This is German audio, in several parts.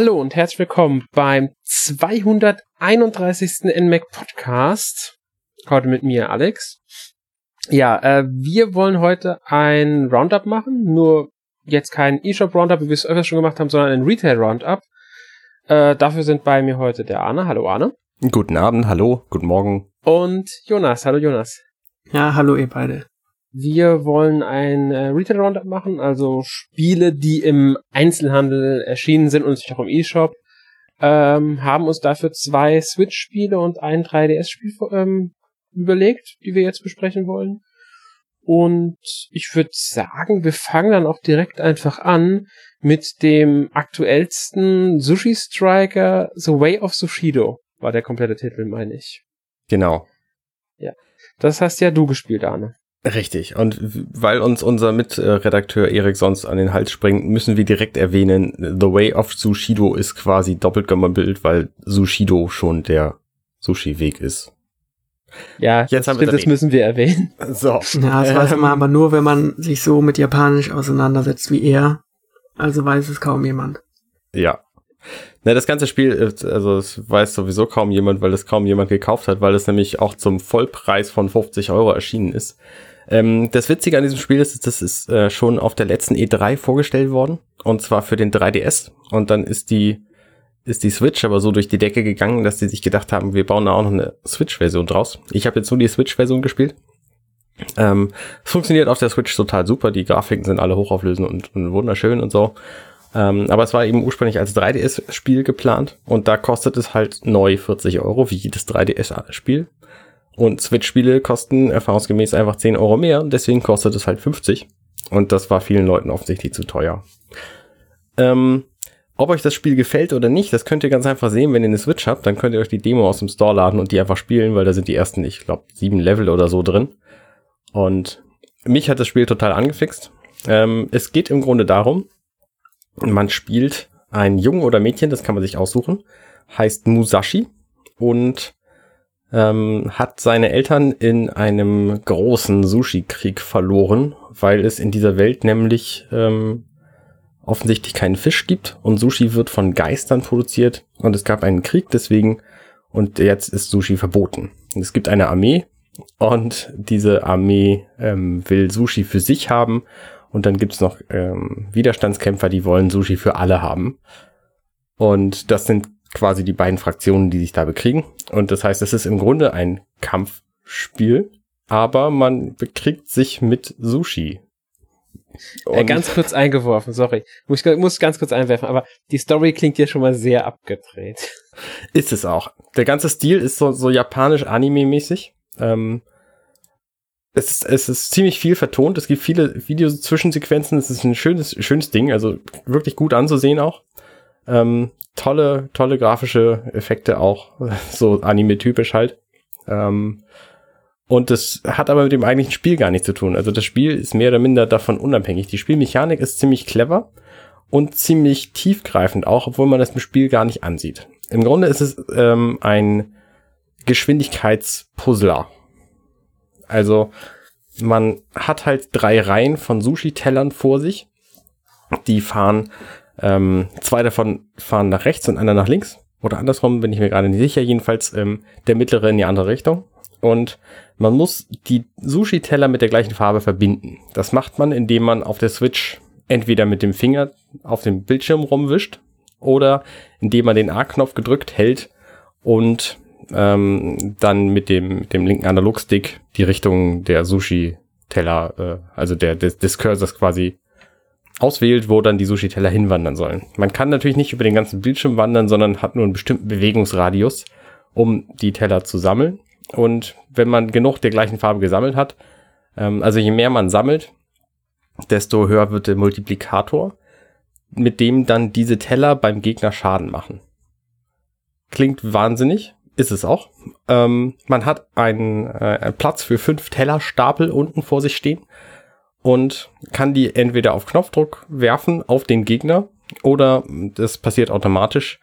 Hallo und herzlich willkommen beim 231. NMAC Podcast. Heute mit mir, Alex. Ja, äh, wir wollen heute ein Roundup machen, nur jetzt kein eShop Roundup, wie wir es öfters schon gemacht haben, sondern ein Retail Roundup. Äh, dafür sind bei mir heute der Arne. Hallo Arne. Guten Abend, hallo, guten Morgen. Und Jonas. Hallo Jonas. Ja, hallo ihr beide. Wir wollen ein äh, Retail Roundup machen, also Spiele, die im Einzelhandel erschienen sind und sich auch im eShop. Ähm, haben uns dafür zwei Switch-Spiele und ein 3DS-Spiel ähm, überlegt, die wir jetzt besprechen wollen. Und ich würde sagen, wir fangen dann auch direkt einfach an mit dem aktuellsten Sushi Striker, The Way of Sushido, war der komplette Titel, meine ich. Genau. Ja. Das hast ja du gespielt, Arne. Richtig. Und weil uns unser Mitredakteur Erik sonst an den Hals springt, müssen wir direkt erwähnen, The Way of Sushido ist quasi doppelt gemoppelt, weil Sushido schon der Sushi-Weg ist. Ja, Jetzt das, stimmt, das müssen wir erwähnen. So. Ja, das ähm, weiß man aber nur, wenn man sich so mit Japanisch auseinandersetzt wie er. Also weiß es kaum jemand. Ja. Na, das ganze Spiel, also es weiß sowieso kaum jemand, weil es kaum jemand gekauft hat, weil es nämlich auch zum Vollpreis von 50 Euro erschienen ist. Ähm, das Witzige an diesem Spiel ist, das ist äh, schon auf der letzten E3 vorgestellt worden. Und zwar für den 3DS. Und dann ist die, ist die Switch aber so durch die Decke gegangen, dass die sich gedacht haben, wir bauen da auch noch eine Switch-Version draus. Ich habe jetzt nur die Switch-Version gespielt. Ähm, es funktioniert auf der Switch total super. Die Grafiken sind alle hochauflösend und, und wunderschön und so. Ähm, aber es war eben ursprünglich als 3DS-Spiel geplant und da kostet es halt neu 40 Euro, wie jedes 3DS-Spiel. Und Switch-Spiele kosten erfahrungsgemäß einfach 10 Euro mehr und deswegen kostet es halt 50. Und das war vielen Leuten offensichtlich zu teuer. Ähm, ob euch das Spiel gefällt oder nicht, das könnt ihr ganz einfach sehen, wenn ihr eine Switch habt. Dann könnt ihr euch die Demo aus dem Store laden und die einfach spielen, weil da sind die ersten, ich glaube, sieben Level oder so drin. Und mich hat das Spiel total angefixt. Ähm, es geht im Grunde darum, man spielt ein Jungen oder Mädchen, das kann man sich aussuchen, heißt Musashi und ähm, hat seine Eltern in einem großen Sushi-Krieg verloren, weil es in dieser Welt nämlich ähm, offensichtlich keinen Fisch gibt und Sushi wird von Geistern produziert und es gab einen Krieg deswegen und jetzt ist Sushi verboten. Es gibt eine Armee und diese Armee ähm, will Sushi für sich haben und dann gibt's noch ähm, Widerstandskämpfer, die wollen Sushi für alle haben. Und das sind quasi die beiden Fraktionen, die sich da bekriegen. Und das heißt, es ist im Grunde ein Kampfspiel, aber man bekriegt sich mit Sushi. Äh, ganz kurz eingeworfen, sorry. Muss, muss ganz kurz einwerfen, aber die Story klingt hier schon mal sehr abgedreht. Ist es auch. Der ganze Stil ist so, so japanisch Anime-mäßig. Ähm, es ist, es ist ziemlich viel vertont. Es gibt viele Videos-Zwischensequenzen. Es ist ein schönes, schönes Ding. Also wirklich gut anzusehen auch. Ähm, tolle, tolle grafische Effekte auch. So anime-typisch halt. Ähm, und das hat aber mit dem eigentlichen Spiel gar nichts zu tun. Also das Spiel ist mehr oder minder davon unabhängig. Die Spielmechanik ist ziemlich clever und ziemlich tiefgreifend auch, obwohl man das im Spiel gar nicht ansieht. Im Grunde ist es ähm, ein Geschwindigkeitspuzzler also man hat halt drei Reihen von Sushi-Tellern vor sich. Die fahren, ähm, zwei davon fahren nach rechts und einer nach links. Oder andersrum, bin ich mir gerade nicht sicher. Jedenfalls ähm, der mittlere in die andere Richtung. Und man muss die Sushi-Teller mit der gleichen Farbe verbinden. Das macht man, indem man auf der Switch entweder mit dem Finger auf dem Bildschirm rumwischt oder indem man den A-Knopf gedrückt hält und ähm, dann mit dem, dem linken Analogstick die Richtung der Sushi-Teller, äh, also der, des, des Cursors quasi auswählt, wo dann die Sushi-Teller hinwandern sollen. Man kann natürlich nicht über den ganzen Bildschirm wandern, sondern hat nur einen bestimmten Bewegungsradius, um die Teller zu sammeln. Und wenn man genug der gleichen Farbe gesammelt hat, ähm, also je mehr man sammelt, desto höher wird der Multiplikator, mit dem dann diese Teller beim Gegner Schaden machen. Klingt wahnsinnig, ist es auch. Ähm, man hat einen, äh, Platz für fünf Tellerstapel unten vor sich stehen und kann die entweder auf Knopfdruck werfen auf den Gegner oder das passiert automatisch,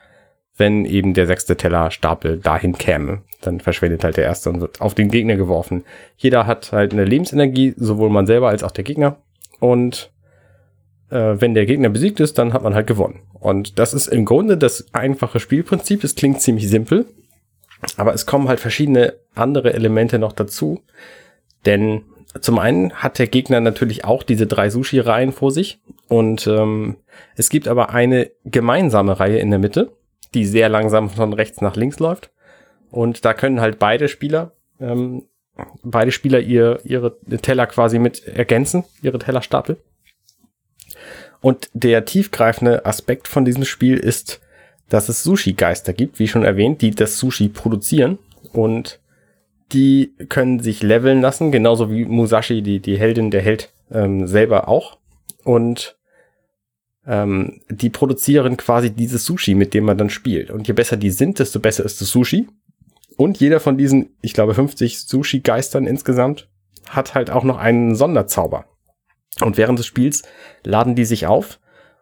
wenn eben der sechste Tellerstapel dahin käme. Dann verschwindet halt der erste und wird auf den Gegner geworfen. Jeder hat halt eine Lebensenergie, sowohl man selber als auch der Gegner. Und äh, wenn der Gegner besiegt ist, dann hat man halt gewonnen. Und das ist im Grunde das einfache Spielprinzip. Es klingt ziemlich simpel, aber es kommen halt verschiedene andere Elemente noch dazu. Denn zum einen hat der Gegner natürlich auch diese drei Sushi-Reihen vor sich. Und ähm, es gibt aber eine gemeinsame Reihe in der Mitte, die sehr langsam von rechts nach links läuft. Und da können halt beide Spieler, ähm, beide Spieler ihr, ihre Teller quasi mit ergänzen, ihre Tellerstapel. Und der tiefgreifende Aspekt von diesem Spiel ist, dass es Sushi-Geister gibt, wie schon erwähnt, die das Sushi produzieren und die können sich leveln lassen, genauso wie Musashi, die, die Heldin, der Held ähm, selber auch. Und ähm, die produzieren quasi dieses Sushi, mit dem man dann spielt. Und je besser die sind, desto besser ist das Sushi. Und jeder von diesen, ich glaube, 50 Sushi-Geistern insgesamt hat halt auch noch einen Sonderzauber. Und während des Spiels laden die sich auf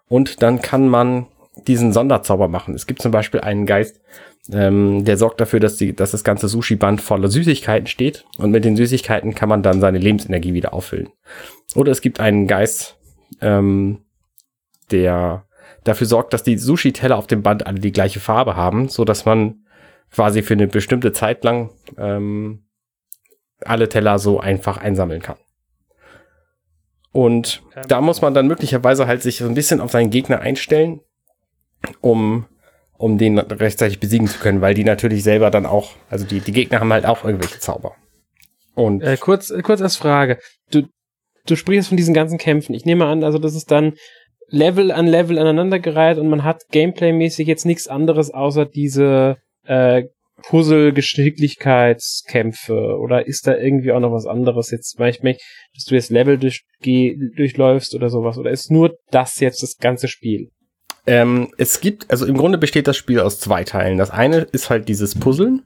und dann kann man diesen Sonderzauber machen. Es gibt zum Beispiel einen Geist, ähm, der sorgt dafür, dass, die, dass das ganze Sushi-Band voller Süßigkeiten steht und mit den Süßigkeiten kann man dann seine Lebensenergie wieder auffüllen. Oder es gibt einen Geist, ähm, der dafür sorgt, dass die Sushi-Teller auf dem Band alle die gleiche Farbe haben, so dass man quasi für eine bestimmte Zeit lang ähm, alle Teller so einfach einsammeln kann. Und da muss man dann möglicherweise halt sich so ein bisschen auf seinen Gegner einstellen um, um den rechtzeitig besiegen zu können, weil die natürlich selber dann auch, also die, die Gegner haben halt auch irgendwelche Zauber. Und äh, kurz, äh, kurz als Frage. Du, du sprichst von diesen ganzen Kämpfen. Ich nehme an, also das ist dann Level an Level aneinandergereiht und man hat Gameplay-mäßig jetzt nichts anderes außer diese äh, Puzzle-Geschicklichkeitskämpfe oder ist da irgendwie auch noch was anderes jetzt manchmal, dass du jetzt Level durch, durchläufst oder sowas oder ist nur das jetzt das ganze Spiel? Ähm, es gibt, also im Grunde besteht das Spiel aus zwei Teilen. Das eine ist halt dieses Puzzeln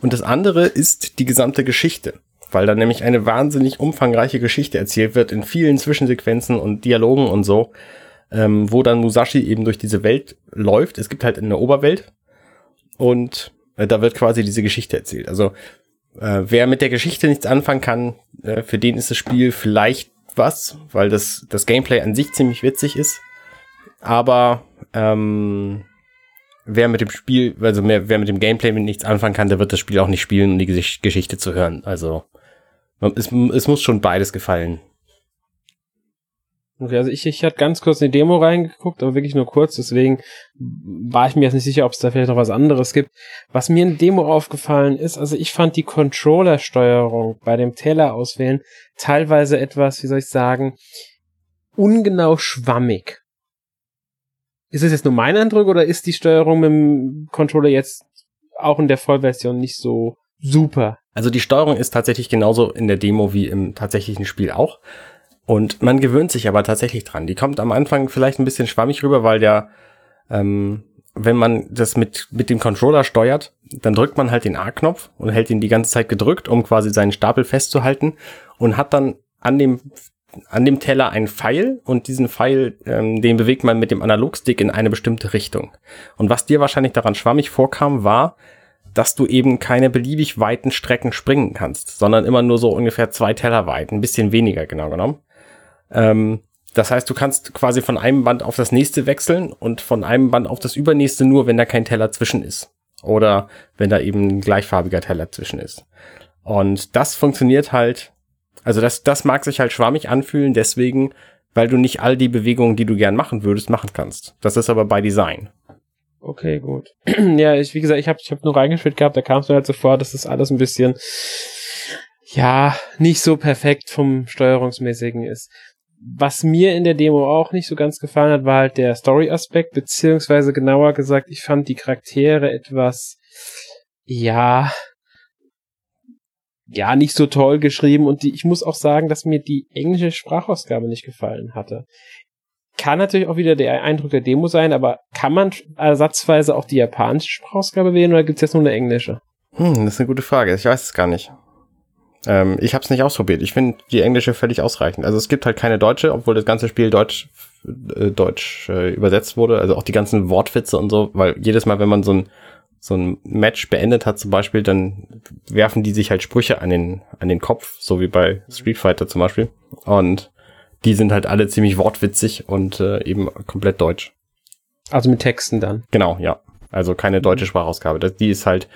und das andere ist die gesamte Geschichte, weil da nämlich eine wahnsinnig umfangreiche Geschichte erzählt wird in vielen Zwischensequenzen und Dialogen und so, ähm, wo dann Musashi eben durch diese Welt läuft. Es gibt halt eine Oberwelt und äh, da wird quasi diese Geschichte erzählt. Also äh, wer mit der Geschichte nichts anfangen kann, äh, für den ist das Spiel vielleicht was, weil das, das Gameplay an sich ziemlich witzig ist aber ähm, wer mit dem Spiel, also mehr, wer mit dem Gameplay nichts anfangen kann, der wird das Spiel auch nicht spielen, um die Geschichte zu hören. Also es, es muss schon beides gefallen. Okay, also ich, ich hatte ganz kurz in die Demo reingeguckt, aber wirklich nur kurz, deswegen war ich mir jetzt nicht sicher, ob es da vielleicht noch was anderes gibt. Was mir in der Demo aufgefallen ist, also ich fand die Controller-Steuerung bei dem Teller auswählen teilweise etwas, wie soll ich sagen, ungenau schwammig. Ist das jetzt nur mein Eindruck oder ist die Steuerung mit dem Controller jetzt auch in der Vollversion nicht so super? Also die Steuerung ist tatsächlich genauso in der Demo wie im tatsächlichen Spiel auch. Und man gewöhnt sich aber tatsächlich dran. Die kommt am Anfang vielleicht ein bisschen schwammig rüber, weil der, ähm, wenn man das mit, mit dem Controller steuert, dann drückt man halt den A-Knopf und hält ihn die ganze Zeit gedrückt, um quasi seinen Stapel festzuhalten und hat dann an dem an dem Teller ein Pfeil und diesen Pfeil, ähm, den bewegt man mit dem Analogstick in eine bestimmte Richtung. Und was dir wahrscheinlich daran schwammig vorkam, war, dass du eben keine beliebig weiten Strecken springen kannst, sondern immer nur so ungefähr zwei Teller weit, ein bisschen weniger genau genommen. Ähm, das heißt, du kannst quasi von einem Band auf das nächste wechseln und von einem Band auf das übernächste nur, wenn da kein Teller zwischen ist. Oder wenn da eben ein gleichfarbiger Teller zwischen ist. Und das funktioniert halt also das, das mag sich halt schwammig anfühlen, deswegen, weil du nicht all die Bewegungen, die du gern machen würdest, machen kannst. Das ist aber bei Design. Okay, gut. ja, ich, wie gesagt, ich habe ich hab nur reingespielt gehabt, da kam es mir halt so vor, dass das alles ein bisschen, ja, nicht so perfekt vom Steuerungsmäßigen ist. Was mir in der Demo auch nicht so ganz gefallen hat, war halt der Story-Aspekt, beziehungsweise genauer gesagt, ich fand die Charaktere etwas, ja, ja, nicht so toll geschrieben und die, ich muss auch sagen, dass mir die englische Sprachausgabe nicht gefallen hatte. Kann natürlich auch wieder der Eindruck der Demo sein, aber kann man ersatzweise auch die japanische Sprachausgabe wählen oder gibt es jetzt nur eine englische? Hm, das ist eine gute Frage. Ich weiß es gar nicht. Ähm, ich habe es nicht ausprobiert. Ich finde die englische völlig ausreichend. Also es gibt halt keine deutsche, obwohl das ganze Spiel deutsch, äh, deutsch äh, übersetzt wurde. Also auch die ganzen Wortwitze und so, weil jedes Mal, wenn man so ein so ein Match beendet hat zum Beispiel, dann werfen die sich halt Sprüche an den, an den Kopf, so wie bei Street Fighter zum Beispiel. Und die sind halt alle ziemlich wortwitzig und äh, eben komplett deutsch. Also mit Texten dann. Genau, ja. Also keine deutsche Sprachausgabe. Das, die ist halt,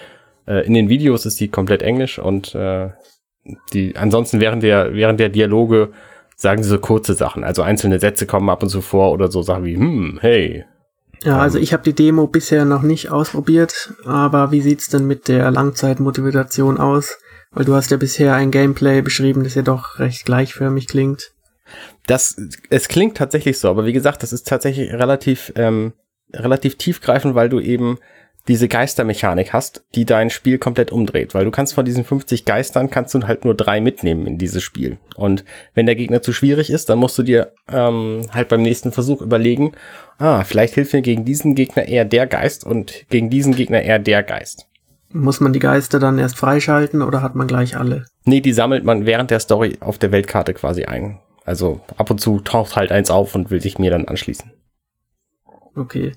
äh, in den Videos ist die komplett englisch und äh, die, ansonsten während der, während der Dialoge sagen sie so kurze Sachen. Also einzelne Sätze kommen ab und zu vor oder so Sachen wie, hm, hey. Ja, also ich habe die Demo bisher noch nicht ausprobiert, aber wie sieht's denn mit der Langzeitmotivation aus? Weil du hast ja bisher ein Gameplay beschrieben, das ja doch recht gleichförmig klingt. Das, es klingt tatsächlich so, aber wie gesagt, das ist tatsächlich relativ, ähm, relativ tiefgreifend, weil du eben diese Geistermechanik hast, die dein Spiel komplett umdreht, weil du kannst von diesen 50 Geistern kannst du halt nur drei mitnehmen in dieses Spiel. Und wenn der Gegner zu schwierig ist, dann musst du dir ähm, halt beim nächsten Versuch überlegen, ah, vielleicht hilft mir gegen diesen Gegner eher der Geist und gegen diesen Gegner eher der Geist. Muss man die Geister dann erst freischalten oder hat man gleich alle? Nee, die sammelt man während der Story auf der Weltkarte quasi ein. Also ab und zu taucht halt eins auf und will sich mir dann anschließen. Okay.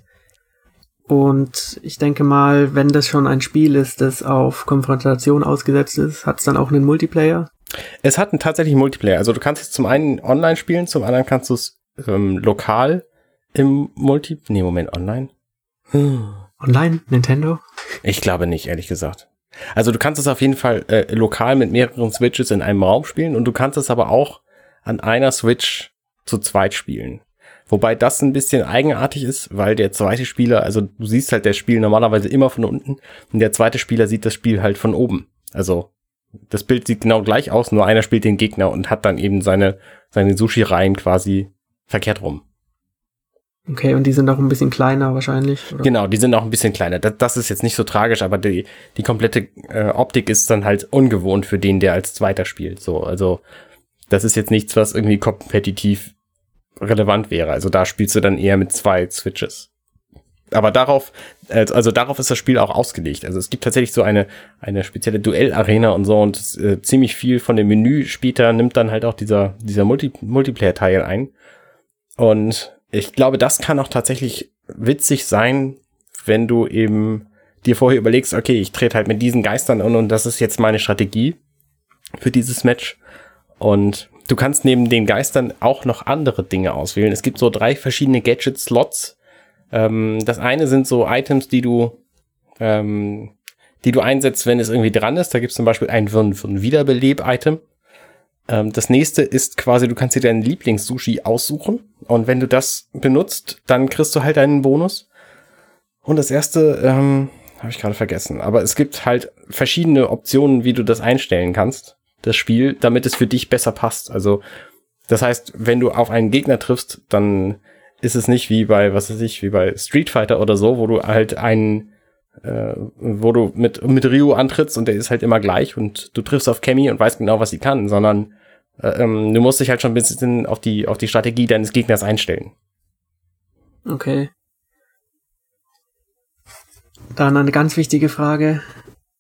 Und ich denke mal, wenn das schon ein Spiel ist, das auf Konfrontation ausgesetzt ist, hat es dann auch einen Multiplayer? Es hat einen tatsächlichen Multiplayer. Also du kannst es zum einen online spielen, zum anderen kannst du es ähm, lokal im Multi... Nee, Moment, online? Online? Nintendo? Ich glaube nicht, ehrlich gesagt. Also du kannst es auf jeden Fall äh, lokal mit mehreren Switches in einem Raum spielen und du kannst es aber auch an einer Switch zu zweit spielen. Wobei das ein bisschen eigenartig ist, weil der zweite Spieler, also du siehst halt das Spiel normalerweise immer von unten und der zweite Spieler sieht das Spiel halt von oben. Also das Bild sieht genau gleich aus, nur einer spielt den Gegner und hat dann eben seine, seine Sushi-Reihen quasi verkehrt rum. Okay, und die sind auch ein bisschen kleiner wahrscheinlich. Oder? Genau, die sind auch ein bisschen kleiner. Das, das ist jetzt nicht so tragisch, aber die, die komplette äh, Optik ist dann halt ungewohnt für den, der als Zweiter spielt. So, also das ist jetzt nichts, was irgendwie kompetitiv relevant wäre. Also da spielst du dann eher mit zwei Switches. Aber darauf, also darauf ist das Spiel auch ausgelegt. Also es gibt tatsächlich so eine, eine spezielle Duellarena und so und äh, ziemlich viel von dem Menü später nimmt dann halt auch dieser, dieser Multi Multiplayer-Teil ein. Und ich glaube, das kann auch tatsächlich witzig sein, wenn du eben dir vorher überlegst, okay, ich trete halt mit diesen Geistern an und das ist jetzt meine Strategie für dieses Match. Und Du kannst neben den Geistern auch noch andere Dinge auswählen. Es gibt so drei verschiedene Gadget-Slots. Ähm, das eine sind so Items, die du, ähm, die du einsetzt, wenn es irgendwie dran ist. Da gibt es zum Beispiel ein, ein Wiederbeleb-Item. Ähm, das nächste ist quasi, du kannst dir deinen Lieblings-Sushi aussuchen. Und wenn du das benutzt, dann kriegst du halt einen Bonus. Und das erste, ähm, habe ich gerade vergessen. Aber es gibt halt verschiedene Optionen, wie du das einstellen kannst das Spiel, damit es für dich besser passt. Also, das heißt, wenn du auf einen Gegner triffst, dann ist es nicht wie bei, was weiß ich, wie bei Street Fighter oder so, wo du halt einen, äh, wo du mit, mit Ryu antrittst und der ist halt immer gleich und du triffst auf Kemi und weißt genau, was sie kann, sondern äh, ähm, du musst dich halt schon ein bisschen auf die, auf die Strategie deines Gegners einstellen. Okay. Dann eine ganz wichtige Frage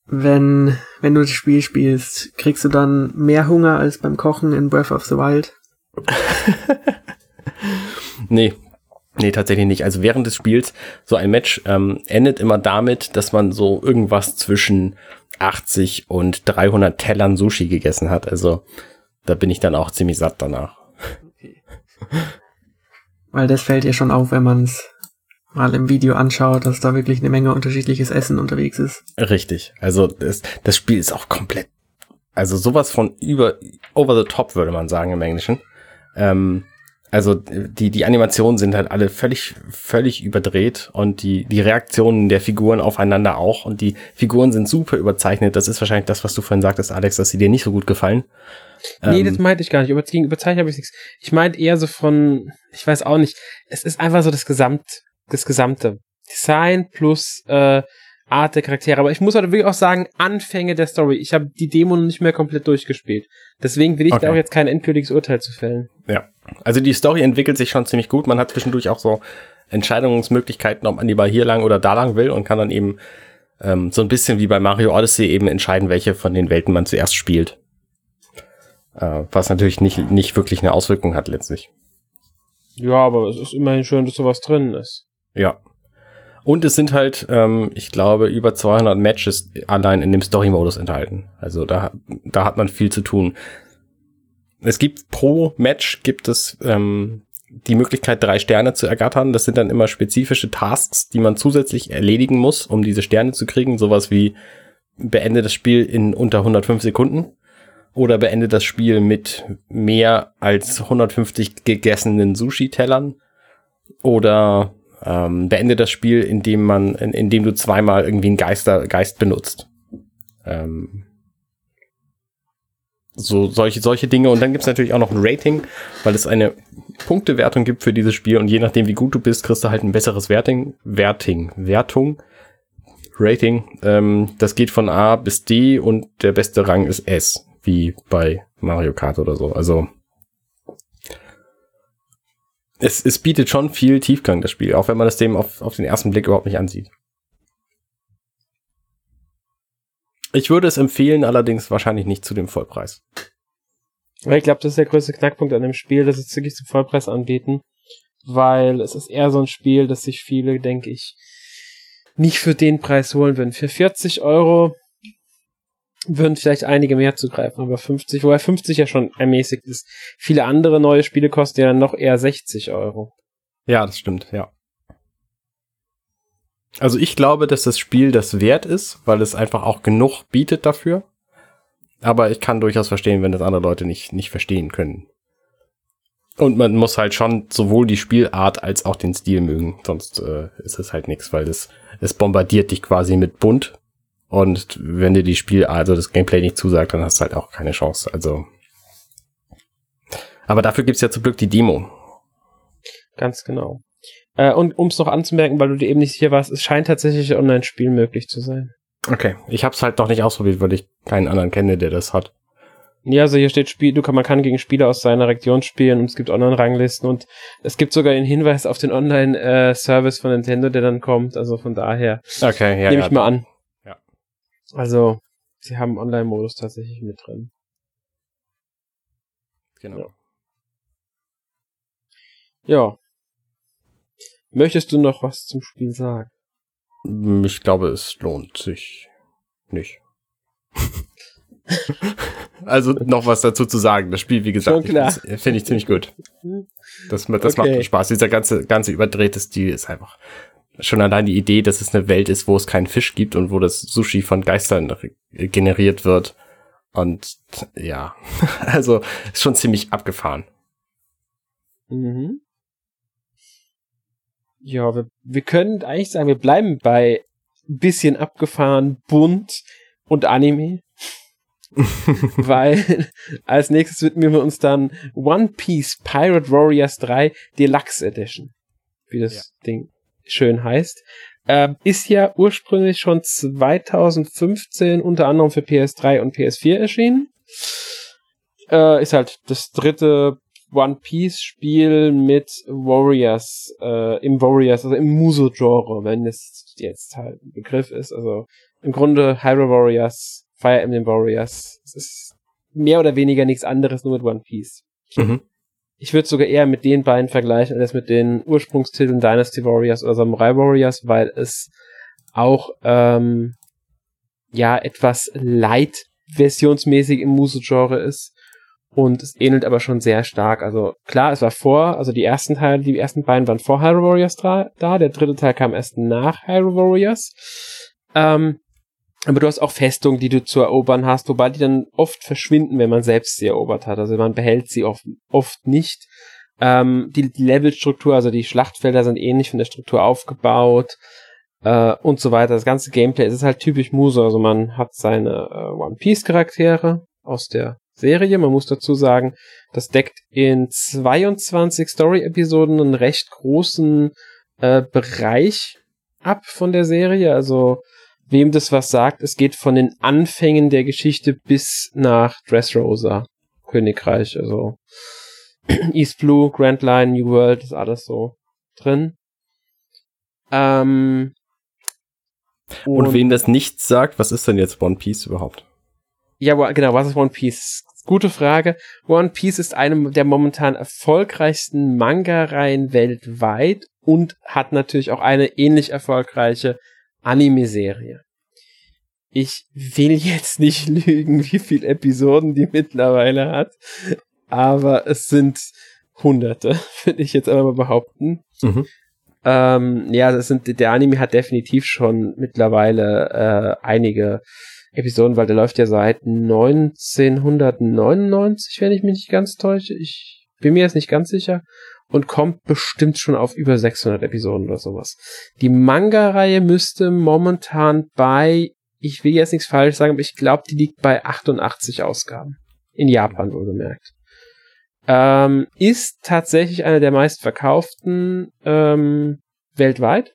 wenn, wenn du das Spiel spielst, kriegst du dann mehr Hunger als beim Kochen in Breath of the Wild? nee. Nee, tatsächlich nicht. Also während des Spiels, so ein Match ähm, endet immer damit, dass man so irgendwas zwischen 80 und 300 Tellern Sushi gegessen hat. Also da bin ich dann auch ziemlich satt danach. Okay. Weil das fällt ja schon auf, wenn man es mal im Video anschaut, dass da wirklich eine Menge unterschiedliches Essen unterwegs ist. Richtig. Also das, das Spiel ist auch komplett, also sowas von über, over the top würde man sagen im Englischen. Ähm, also die, die Animationen sind halt alle völlig, völlig überdreht und die, die Reaktionen der Figuren aufeinander auch und die Figuren sind super überzeichnet. Das ist wahrscheinlich das, was du vorhin sagtest, Alex, dass sie dir nicht so gut gefallen. Nee, ähm, das meinte ich gar nicht. Über, gegen überzeichnet habe ich nichts. Ich meinte eher so von, ich weiß auch nicht, es ist einfach so das Gesamt, das gesamte Design plus äh, Art der Charaktere. Aber ich muss halt wirklich auch sagen, Anfänge der Story. Ich habe die Demo noch nicht mehr komplett durchgespielt. Deswegen will ich okay. da auch jetzt kein endgültiges Urteil zu fällen. Ja. Also die Story entwickelt sich schon ziemlich gut. Man hat zwischendurch auch so Entscheidungsmöglichkeiten, ob man lieber hier lang oder da lang will und kann dann eben ähm, so ein bisschen wie bei Mario Odyssey eben entscheiden, welche von den Welten man zuerst spielt. Äh, was natürlich nicht, nicht wirklich eine Auswirkung hat letztlich. Ja, aber es ist immerhin schön, dass sowas drin ist. Ja. Und es sind halt, ähm, ich glaube, über 200 Matches allein in dem Story-Modus enthalten. Also da, da hat man viel zu tun. es gibt pro Match gibt es ähm, die Möglichkeit, drei Sterne zu ergattern. Das sind dann immer spezifische Tasks, die man zusätzlich erledigen muss, um diese Sterne zu kriegen. Sowas wie beende das Spiel in unter 105 Sekunden oder beende das Spiel mit mehr als 150 gegessenen Sushi-Tellern oder ähm, beende das Spiel, indem man, in, indem du zweimal irgendwie einen Geister, Geist benutzt. Ähm, so solche, solche Dinge. Und dann gibt's natürlich auch noch ein Rating, weil es eine Punktewertung gibt für dieses Spiel. Und je nachdem, wie gut du bist, kriegst du halt ein besseres Werting, Werting, Wertung, Rating. Ähm, das geht von A bis D und der beste Rang ist S, wie bei Mario Kart oder so. Also es, es bietet schon viel Tiefgang, das Spiel, auch wenn man das dem auf, auf den ersten Blick überhaupt nicht ansieht. Ich würde es empfehlen, allerdings wahrscheinlich nicht zu dem Vollpreis. Weil ich glaube, das ist der größte Knackpunkt an dem Spiel, dass es wirklich zum Vollpreis anbieten. Weil es ist eher so ein Spiel, dass sich viele, denke ich, nicht für den Preis holen würden. Für 40 Euro würden vielleicht einige mehr zugreifen, aber 50, wobei 50 ja schon ermäßigt ist. Viele andere neue Spiele kosten ja dann noch eher 60 Euro. Ja, das stimmt, ja. Also ich glaube, dass das Spiel das wert ist, weil es einfach auch genug bietet dafür. Aber ich kann durchaus verstehen, wenn das andere Leute nicht, nicht verstehen können. Und man muss halt schon sowohl die Spielart als auch den Stil mögen, sonst äh, ist es halt nichts, weil das es bombardiert dich quasi mit bunt und wenn dir die Spielart, also das Gameplay nicht zusagt, dann hast du halt auch keine Chance. Also aber dafür gibt's ja zum Glück die Demo. Ganz genau. Äh, und um es noch anzumerken, weil du dir eben nicht sicher warst, es scheint tatsächlich ein Online-Spiel möglich zu sein. Okay, ich habe es halt noch nicht ausprobiert, weil ich keinen anderen kenne, der das hat. Ja, also hier steht Spiel, du kann, man kann gegen Spieler aus seiner Region spielen und es gibt Online-Ranglisten und es gibt sogar den Hinweis auf den Online-Service von Nintendo, der dann kommt. Also von daher okay, ja, nehme ja, ich mal an. Ja. Also sie haben Online-Modus tatsächlich mit drin. Genau. Ja. Möchtest du noch was zum Spiel sagen? Ich glaube, es lohnt sich nicht. also noch was dazu zu sagen. Das Spiel, wie gesagt, finde ich ziemlich gut. Das, das okay. macht Spaß. Dieser ganze, ganze überdrehte Stil ist einfach schon allein die Idee, dass es eine Welt ist, wo es keinen Fisch gibt und wo das Sushi von Geistern generiert wird. Und ja, also ist schon ziemlich abgefahren. Mhm. Ja, wir, wir können eigentlich sagen, wir bleiben bei bisschen abgefahren, bunt und Anime. weil als nächstes widmen wir uns dann One Piece Pirate Warriors 3 Deluxe Edition, wie das ja. Ding schön heißt. Ähm, ist ja ursprünglich schon 2015 unter anderem für PS3 und PS4 erschienen. Äh, ist halt das dritte One Piece Spiel mit Warriors, äh, im Warriors, also im Muso-Genre, wenn es jetzt halt ein Begriff ist. Also im Grunde Hyrule Warriors, Fire Emblem Warriors. Es ist mehr oder weniger nichts anderes, nur mit One Piece. Mhm. Ich würde sogar eher mit den beiden vergleichen als mit den Ursprungstiteln Dynasty Warriors oder Samurai Warriors, weil es auch ähm, ja etwas light versionsmäßig im Muso-Genre ist und es ähnelt aber schon sehr stark. Also klar, es war vor, also die ersten Teile, die ersten beiden waren vor Hyrule Warriors da, der dritte Teil kam erst nach Hyrule Warriors. Ähm, aber du hast auch Festungen, die du zu erobern hast, wobei die dann oft verschwinden, wenn man selbst sie erobert hat. Also man behält sie oft, oft nicht. Ähm, die, Levelstruktur, also die Schlachtfelder sind ähnlich von der Struktur aufgebaut äh, und so weiter. Das ganze Gameplay ist halt typisch Muso. Also man hat seine äh, One Piece Charaktere aus der Serie. Man muss dazu sagen, das deckt in 22 Story-Episoden einen recht großen äh, Bereich ab von der Serie. Also wem das was sagt, es geht von den Anfängen der Geschichte bis nach Dressrosa Königreich. Also East Blue, Grand Line, New World ist alles so drin. Ähm, und, und wem das nichts sagt, was ist denn jetzt One Piece überhaupt? Ja, genau, was ist One Piece? Gute Frage. One Piece ist eine der momentan erfolgreichsten Manga-Reihen weltweit und hat natürlich auch eine ähnlich erfolgreiche Anime-Serie. Ich will jetzt nicht lügen, wie viele Episoden die mittlerweile hat. aber es sind Hunderte, würde ich jetzt einmal behaupten. Mhm. Ähm, ja, das sind, der Anime hat definitiv schon mittlerweile äh, einige Episoden, weil der läuft ja seit 1999, wenn ich mich nicht ganz täusche. Ich bin mir jetzt nicht ganz sicher und kommt bestimmt schon auf über 600 Episoden oder sowas. Die Manga-Reihe müsste momentan bei, ich will jetzt nichts falsch sagen, aber ich glaube, die liegt bei 88 Ausgaben. In Japan wohlgemerkt. Ähm, ist tatsächlich einer der meistverkauften ähm, weltweit.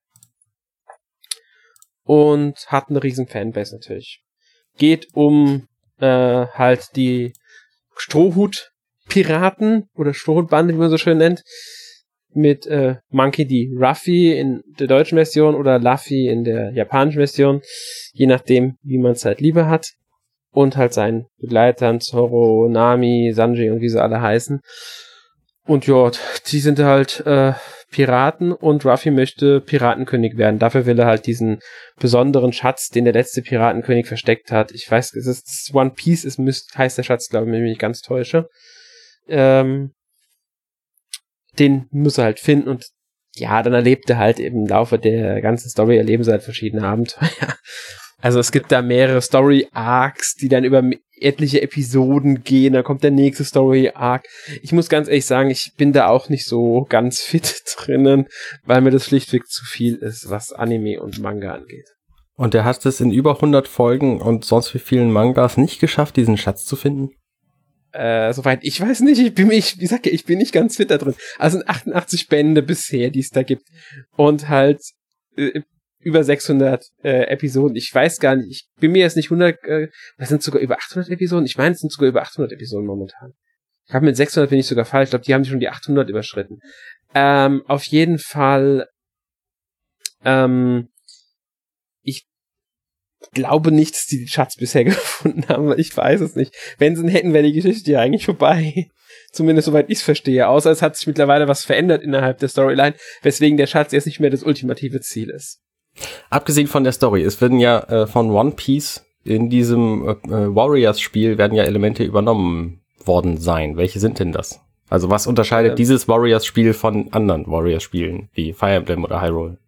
Und hat eine riesen Fanbase natürlich. Geht um äh, halt die Strohhut-Piraten oder Strohhutbande, wie man so schön nennt. Mit äh, Monkey D. Ruffy in der deutschen Version oder Luffy in der japanischen Version. Je nachdem, wie man es halt lieber hat und halt seinen Begleitern Zoro, Nami, Sanji und wie sie alle heißen. Und ja, die sind halt äh, Piraten und Ruffy möchte Piratenkönig werden. Dafür will er halt diesen besonderen Schatz, den der letzte Piratenkönig versteckt hat. Ich weiß, es ist One Piece, es müsst, heißt der Schatz, glaube ich, wenn ich mich ganz täusche. Ähm, den muss er halt finden und ja, dann erlebt er halt im Laufe der ganzen Story erleben sie halt verschiedene Abenteuer. Also es gibt da mehrere Story-Arcs, die dann über etliche Episoden gehen, dann kommt der nächste Story-Arc. Ich muss ganz ehrlich sagen, ich bin da auch nicht so ganz fit drinnen, weil mir das schlichtweg zu viel ist, was Anime und Manga angeht. Und er hat es in über 100 Folgen und sonst wie vielen Mangas nicht geschafft, diesen Schatz zu finden? Äh, soweit ich weiß nicht, ich bin ich, wie sag ich, ich bin nicht ganz fit da drin. Also 88 Bände bisher, die es da gibt. Und halt äh, über 600 äh, Episoden. Ich weiß gar nicht, ich bin mir jetzt nicht 100, äh, das sind sogar über 800 Episoden. Ich meine, es sind sogar über 800 Episoden momentan. Ich habe mit 600 bin ich sogar falsch. Ich glaube, die haben schon die 800 überschritten. Ähm, auf jeden Fall, ähm, glaube nicht, dass die den Schatz bisher gefunden haben. Ich weiß es nicht. Wenn sie ihn hätten, wäre die Geschichte ja eigentlich vorbei. Zumindest soweit ich es verstehe. Außer es hat sich mittlerweile was verändert innerhalb der Storyline, weswegen der Schatz jetzt nicht mehr das ultimative Ziel ist. Abgesehen von der Story, es werden ja äh, von One Piece in diesem äh, Warriors-Spiel werden ja Elemente übernommen worden sein. Welche sind denn das? Also was unterscheidet ähm, dieses Warriors-Spiel von anderen Warriors-Spielen wie Fire Emblem oder Hyrule?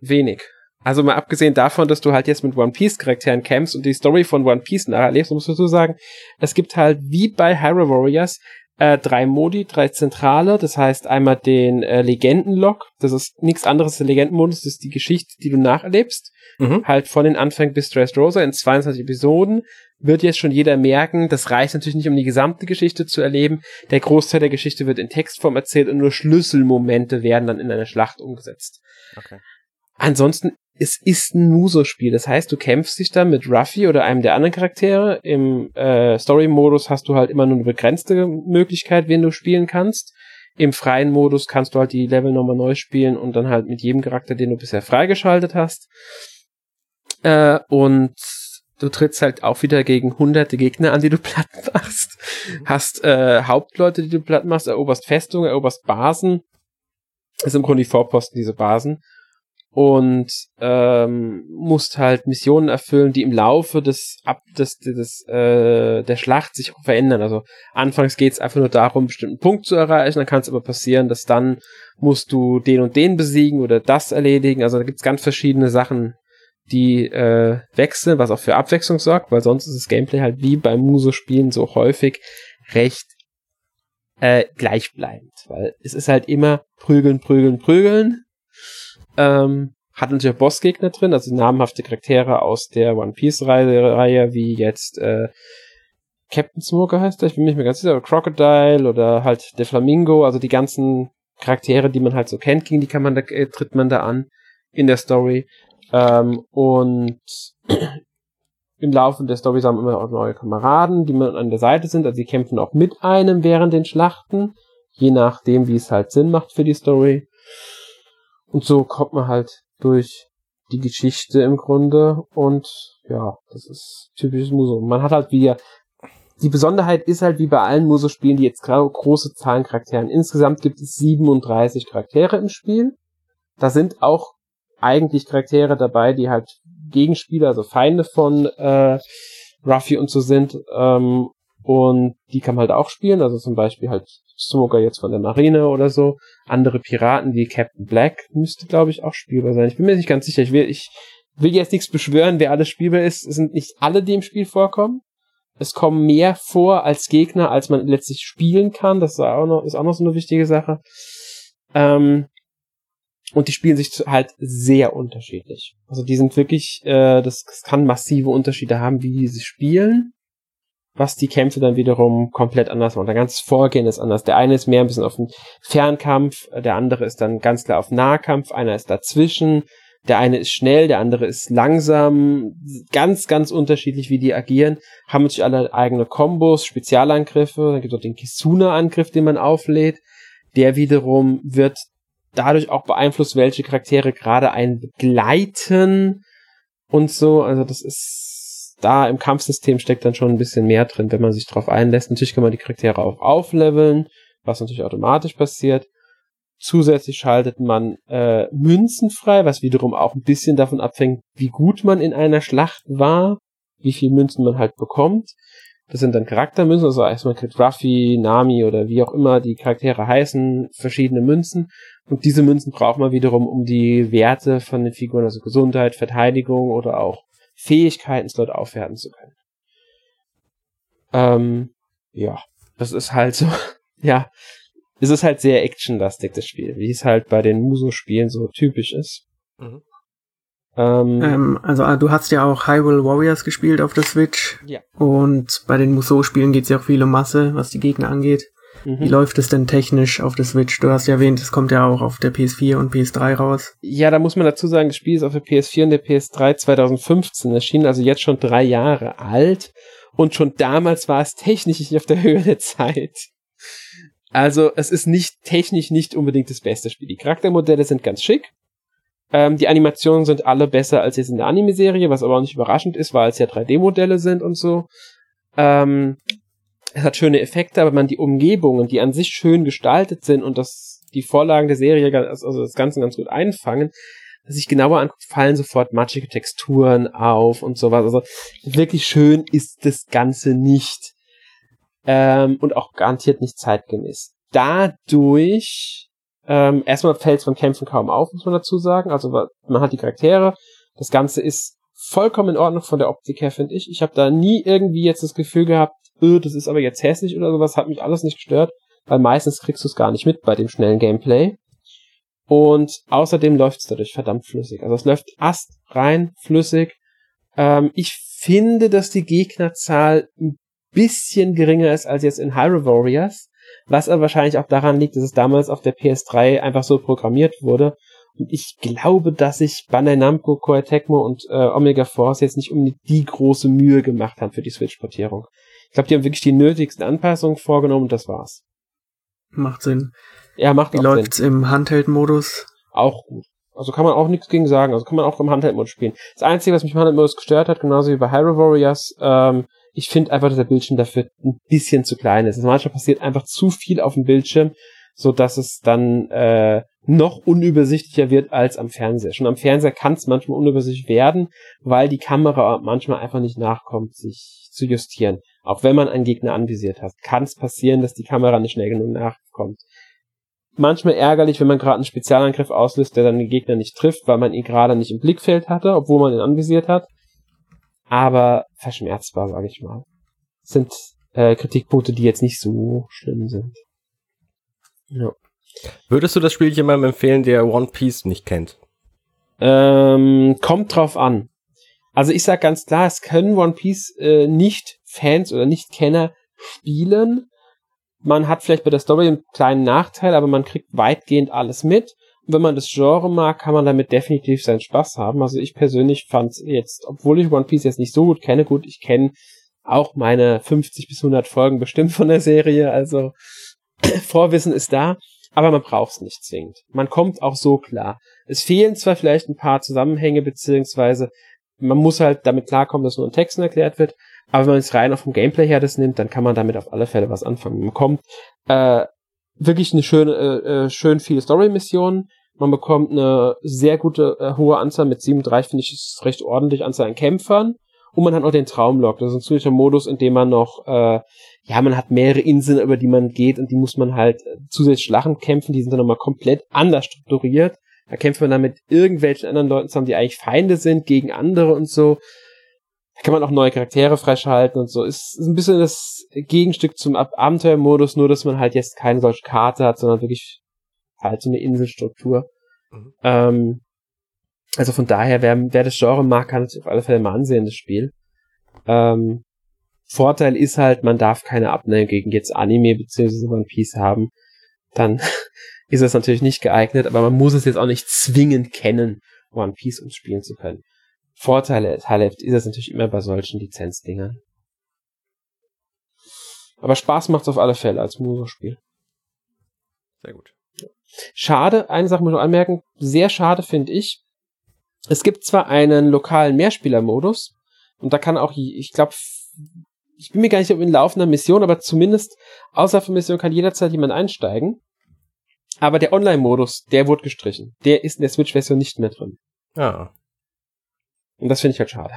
Wenig. Also mal abgesehen davon, dass du halt jetzt mit One Piece Charakteren kämpfst und die Story von One Piece nacherlebst, musst du so sagen, es gibt halt wie bei Hyrule Warriors äh, drei Modi, drei zentrale. Das heißt einmal den äh, Legendenlog. Das ist nichts anderes. Der Legendenmodus das ist die Geschichte, die du nacherlebst. Mhm. Halt von den Anfang bis Dressrosa in 22 Episoden. Wird jetzt schon jeder merken, das reicht natürlich nicht, um die gesamte Geschichte zu erleben. Der Großteil der Geschichte wird in Textform erzählt und nur Schlüsselmomente werden dann in einer Schlacht umgesetzt. Okay. Ansonsten es ist ein Muso-Spiel. Das heißt, du kämpfst dich dann mit Ruffy oder einem der anderen Charaktere. Im äh, Story-Modus hast du halt immer nur eine begrenzte Möglichkeit, wen du spielen kannst. Im freien Modus kannst du halt die Level nochmal neu spielen und dann halt mit jedem Charakter, den du bisher freigeschaltet hast. Äh, und du trittst halt auch wieder gegen hunderte Gegner an, die du platt machst. Hast äh, Hauptleute, die du platt machst, eroberst Festungen, eroberst Basen. Das ist im Grunde die Vorposten, diese Basen und ähm, musst halt Missionen erfüllen, die im Laufe des ab des, des äh, der Schlacht sich verändern. Also anfangs geht es einfach nur darum, einen bestimmten Punkt zu erreichen, dann kann es aber passieren, dass dann musst du den und den besiegen oder das erledigen. Also da gibt's ganz verschiedene Sachen, die äh, wechseln, was auch für Abwechslung sorgt, weil sonst ist das Gameplay halt wie beim Muso-Spielen so häufig recht äh, gleichbleibend, weil es ist halt immer prügeln, prügeln, prügeln ähm, hat natürlich auch Bossgegner drin, also namhafte Charaktere aus der One Piece-Reihe, wie jetzt äh, Captain Smoker heißt er, ich bin mir nicht mehr ganz sicher, oder Crocodile oder halt der Flamingo, also die ganzen Charaktere, die man halt so kennt, gegen die kann man da, äh, tritt man da an in der Story. Ähm, und im Laufe der Story haben immer auch neue Kameraden, die man an der Seite sind, also die kämpfen auch mit einem während den Schlachten, je nachdem, wie es halt Sinn macht für die Story. Und so kommt man halt durch die Geschichte im Grunde und ja, das ist typisches Muso. Man hat halt wieder die Besonderheit ist halt wie bei allen Muso-Spielen, die jetzt gerade große Zahlen Charakteren. Insgesamt gibt es 37 Charaktere im Spiel. Da sind auch eigentlich Charaktere dabei, die halt Gegenspieler, also Feinde von äh, Ruffy und so sind. Ähm, Und die kann man halt auch spielen, also zum Beispiel halt Smoker jetzt von der Marine oder so. Andere Piraten wie Captain Black müsste, glaube ich, auch spielbar sein. Ich bin mir nicht ganz sicher. Ich will, ich will jetzt nichts beschwören, wer alles spielbar ist. Es sind nicht alle, die im Spiel vorkommen. Es kommen mehr vor als Gegner, als man letztlich spielen kann. Das ist auch noch, ist auch noch so eine wichtige Sache. Ähm, und die spielen sich halt sehr unterschiedlich. Also die sind wirklich, äh, das, das kann massive Unterschiede haben, wie sie spielen was die Kämpfe dann wiederum komplett anders machen. Der ganze Vorgehen ist anders. Der eine ist mehr ein bisschen auf den Fernkampf, der andere ist dann ganz klar auf Nahkampf, einer ist dazwischen, der eine ist schnell, der andere ist langsam, ganz, ganz unterschiedlich, wie die agieren, haben natürlich alle eigene Kombos, Spezialangriffe, dann gibt es auch den Kisuna-Angriff, den man auflädt, der wiederum wird dadurch auch beeinflusst, welche Charaktere gerade einen begleiten und so, also das ist da im Kampfsystem steckt dann schon ein bisschen mehr drin, wenn man sich darauf einlässt. Natürlich kann man die Charaktere auch aufleveln, was natürlich automatisch passiert. Zusätzlich schaltet man äh, Münzen frei, was wiederum auch ein bisschen davon abhängt, wie gut man in einer Schlacht war, wie viel Münzen man halt bekommt. Das sind dann Charaktermünzen, also erstmal kriegt Ruffy, Nami oder wie auch immer die Charaktere heißen, verschiedene Münzen. Und diese Münzen braucht man wiederum, um die Werte von den Figuren, also Gesundheit, Verteidigung oder auch Fähigkeiten Slot aufwerten zu können. Ähm, ja, das ist halt so, ja, es ist halt sehr actionlastig, das Spiel, wie es halt bei den Muso-Spielen so typisch ist. Mhm. Ähm, ähm, also ah, du hast ja auch Hyrule Warriors gespielt auf der Switch. Ja. Und bei den Musou-Spielen geht es ja auch viel um Masse, was die Gegner angeht. Mhm. Wie läuft es denn technisch auf der Switch? Du hast ja erwähnt, es kommt ja auch auf der PS4 und PS3 raus. Ja, da muss man dazu sagen, das Spiel ist auf der PS4 und der PS3 2015 erschienen, also jetzt schon drei Jahre alt. Und schon damals war es technisch nicht auf der Höhe der Zeit. Also es ist nicht technisch nicht unbedingt das beste Spiel. Die Charaktermodelle sind ganz schick. Ähm, die Animationen sind alle besser als jetzt in der Anime-Serie, was aber auch nicht überraschend ist, weil es ja 3D-Modelle sind und so. Ähm, es hat schöne Effekte, aber man die Umgebungen, die an sich schön gestaltet sind und das die Vorlagen der Serie, also das Ganze ganz gut einfangen, dass ich genauer angucke, fallen sofort matschige Texturen auf und sowas. Also wirklich schön ist das Ganze nicht. Ähm, und auch garantiert nicht zeitgemäß. Dadurch, ähm, erstmal fällt es beim Kämpfen kaum auf, muss man dazu sagen. Also man hat die Charaktere. Das Ganze ist vollkommen in Ordnung von der Optik her, finde ich. Ich habe da nie irgendwie jetzt das Gefühl gehabt, öh, das ist aber jetzt hässlich oder sowas, hat mich alles nicht gestört, weil meistens kriegst du es gar nicht mit bei dem schnellen Gameplay. Und außerdem läuft es dadurch verdammt flüssig. Also es läuft ast rein flüssig. Ähm, ich finde, dass die Gegnerzahl ein bisschen geringer ist als jetzt in Hyrule Warriors, was aber wahrscheinlich auch daran liegt, dass es damals auf der PS3 einfach so programmiert wurde. Und ich glaube, dass sich Bandai Namco, Koei Tecmo und äh, Omega Force jetzt nicht um die große Mühe gemacht haben für die Switch-Portierung. Ich glaube, die haben wirklich die nötigsten Anpassungen vorgenommen und das war's. Macht Sinn. Ja, macht Wie läuft's Sinn. im Handheld-Modus? Auch gut. Also kann man auch nichts gegen sagen. Also kann man auch im Handheld-Modus spielen. Das Einzige, was mich im Handheld-Modus gestört hat, genauso wie bei Hyrule Warriors, ähm, ich finde einfach, dass der Bildschirm dafür ein bisschen zu klein ist. Also manchmal passiert einfach zu viel auf dem Bildschirm, so dass es dann äh, noch unübersichtlicher wird als am Fernseher. Schon am Fernseher kann es manchmal unübersichtlich werden, weil die Kamera manchmal einfach nicht nachkommt, sich zu justieren. Auch wenn man einen Gegner anvisiert hat, kann es passieren, dass die Kamera nicht schnell genug nachkommt. Manchmal ärgerlich, wenn man gerade einen Spezialangriff auslöst, der dann den Gegner nicht trifft, weil man ihn gerade nicht im Blickfeld hatte, obwohl man ihn anvisiert hat. Aber verschmerzbar, sage ich mal. Das sind äh, Kritikpunkte, die jetzt nicht so schlimm sind. Ja. Würdest du das Spiel jemandem empfehlen, der One Piece nicht kennt? Ähm, kommt drauf an. Also ich sag ganz klar, es können One Piece äh, nicht Fans oder Nicht-Kenner spielen. Man hat vielleicht bei der Story einen kleinen Nachteil, aber man kriegt weitgehend alles mit. Und wenn man das Genre mag, kann man damit definitiv seinen Spaß haben. Also ich persönlich fand jetzt, obwohl ich One Piece jetzt nicht so gut kenne, gut, ich kenne auch meine 50 bis 100 Folgen bestimmt von der Serie, also Vorwissen ist da, aber man braucht es nicht zwingend. Man kommt auch so klar. Es fehlen zwar vielleicht ein paar Zusammenhänge, beziehungsweise man muss halt damit klarkommen, dass nur in Texten erklärt wird. Aber wenn man es rein auf dem Gameplay her das nimmt, dann kann man damit auf alle Fälle was anfangen. Man bekommt äh, wirklich eine schöne, äh, äh, schön viele Story-Missionen. Man bekommt eine sehr gute, äh, hohe Anzahl mit 37, finde ich, ist recht ordentlich Anzahl an Kämpfern. Und man hat auch den Traumlock. Das ist ein zusätzlicher Modus, in dem man noch, äh, ja, man hat mehrere Inseln, über die man geht und die muss man halt äh, zusätzlich Schlachten kämpfen. Die sind dann nochmal komplett anders strukturiert. Da kämpft man dann mit irgendwelchen anderen Leuten zusammen, die eigentlich Feinde sind, gegen andere und so. Da kann man auch neue Charaktere freischalten und so. Ist, ist ein bisschen das Gegenstück zum Ab Abenteuermodus, nur dass man halt jetzt keine solche Karte hat, sondern wirklich halt so eine Inselstruktur. Mhm. Ähm, also von daher, wer, wer das Genre mag, kann es auf alle Fälle mal ansehen, das Spiel. Ähm, Vorteil ist halt, man darf keine Abneigung gegen jetzt Anime bzw. One Piece haben. Dann ist das natürlich nicht geeignet, aber man muss es jetzt auch nicht zwingend kennen, One Piece um spielen zu können. Vorteile Teile ist es natürlich immer bei solchen Lizenzdingern. Aber Spaß macht es auf alle Fälle als Muso-Spiel. Sehr gut. Schade, eine Sache muss ich noch anmerken, sehr schade finde ich. Es gibt zwar einen lokalen Mehrspieler-Modus und da kann auch, ich glaube, ich bin mir gar nicht ob in laufender Mission, aber zumindest außerhalb von Mission kann jederzeit jemand einsteigen. Aber der Online-Modus, der wurde gestrichen. Der ist in der Switch-Version nicht mehr drin. Ja. Und das finde ich halt schade.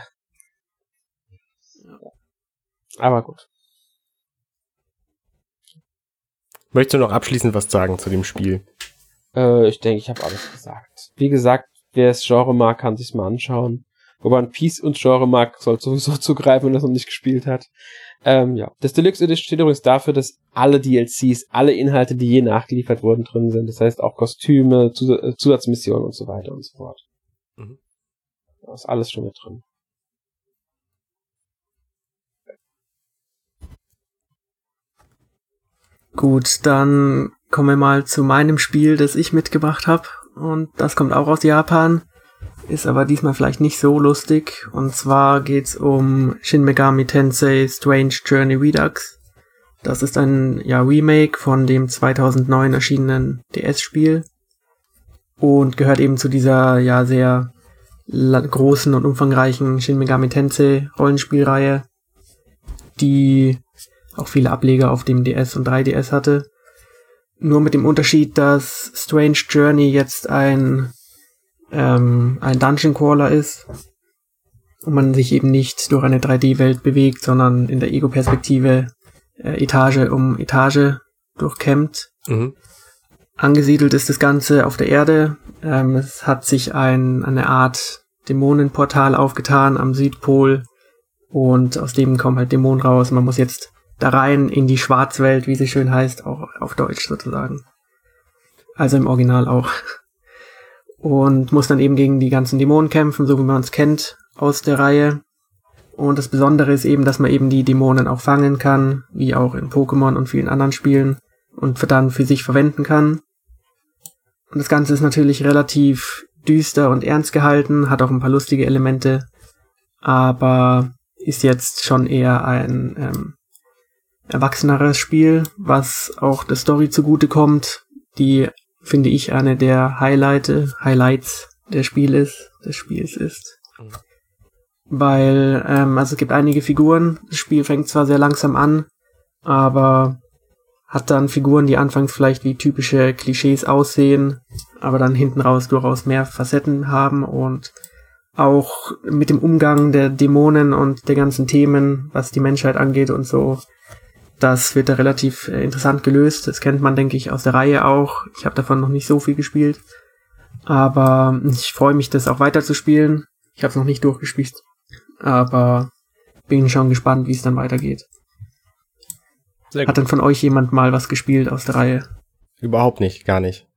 Aber gut. Möchtest du noch abschließend was sagen zu dem Spiel? Äh, ich denke, ich habe alles gesagt. Wie gesagt, wer es Genre mag, kann sich's mal anschauen. Wo man Peace und Genre mag, soll sowieso zugreifen, wenn er es noch nicht gespielt hat. Ähm, ja. Das Deluxe Edition steht übrigens dafür, dass alle DLCs, alle Inhalte, die je nachgeliefert wurden, drin sind. Das heißt auch Kostüme, Zus äh, Zusatzmissionen und so weiter und so fort. Mhm. Da ist alles schon mit drin. Gut, dann kommen wir mal zu meinem Spiel, das ich mitgebracht habe. Und das kommt auch aus Japan ist aber diesmal vielleicht nicht so lustig. Und zwar geht's um Shin Megami Tensei Strange Journey Redux. Das ist ein ja, Remake von dem 2009 erschienenen DS-Spiel und gehört eben zu dieser ja sehr großen und umfangreichen Shin Megami Tensei Rollenspielreihe, die auch viele Ableger auf dem DS und 3DS hatte. Nur mit dem Unterschied, dass Strange Journey jetzt ein ähm, ein Dungeon Crawler ist und man sich eben nicht durch eine 3D-Welt bewegt, sondern in der Ego-Perspektive äh, Etage um Etage durchkämmt. Mhm. Angesiedelt ist das Ganze auf der Erde. Ähm, es hat sich ein, eine Art Dämonenportal aufgetan am Südpol und aus dem kommen halt Dämonen raus. Man muss jetzt da rein in die Schwarzwelt, wie sie schön heißt, auch auf Deutsch sozusagen. Also im Original auch und muss dann eben gegen die ganzen Dämonen kämpfen, so wie man es kennt aus der Reihe. Und das Besondere ist eben, dass man eben die Dämonen auch fangen kann, wie auch in Pokémon und vielen anderen Spielen und dann für sich verwenden kann. Und das Ganze ist natürlich relativ düster und ernst gehalten, hat auch ein paar lustige Elemente, aber ist jetzt schon eher ein ähm, erwachseneres Spiel, was auch der Story zugute kommt, die finde ich, eine der Highlighte, Highlights der Spiel ist, des Spiels ist. Weil, ähm, also es gibt einige Figuren, das Spiel fängt zwar sehr langsam an, aber hat dann Figuren, die anfangs vielleicht wie typische Klischees aussehen, aber dann hinten raus durchaus mehr Facetten haben und auch mit dem Umgang der Dämonen und der ganzen Themen, was die Menschheit angeht und so, das wird da relativ äh, interessant gelöst. Das kennt man, denke ich, aus der Reihe auch. Ich habe davon noch nicht so viel gespielt. Aber ich freue mich, das auch weiter zu spielen. Ich habe es noch nicht durchgespielt. Aber bin schon gespannt, wie es dann weitergeht. Hat dann von euch jemand mal was gespielt aus der Reihe? Überhaupt nicht, gar nicht.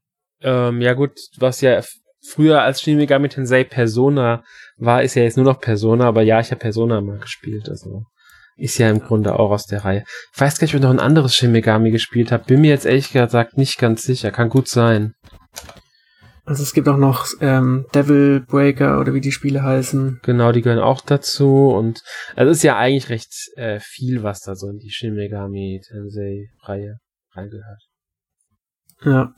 Ähm, ja gut, was ja früher als Shin Megami Tensei Persona war, ist ja jetzt nur noch Persona, aber ja, ich habe Persona mal gespielt, also ist ja im Grunde auch aus der Reihe. Ich weiß gar nicht, ob ich noch ein anderes Shin Megami gespielt habe. Bin mir jetzt ehrlich gesagt nicht ganz sicher. Kann gut sein. Also es gibt auch noch ähm, Devil Breaker oder wie die Spiele heißen. Genau, die gehören auch dazu und also es ist ja eigentlich recht äh, viel, was da so in die Shin Megami Tensei Reihe reingehört. Ja.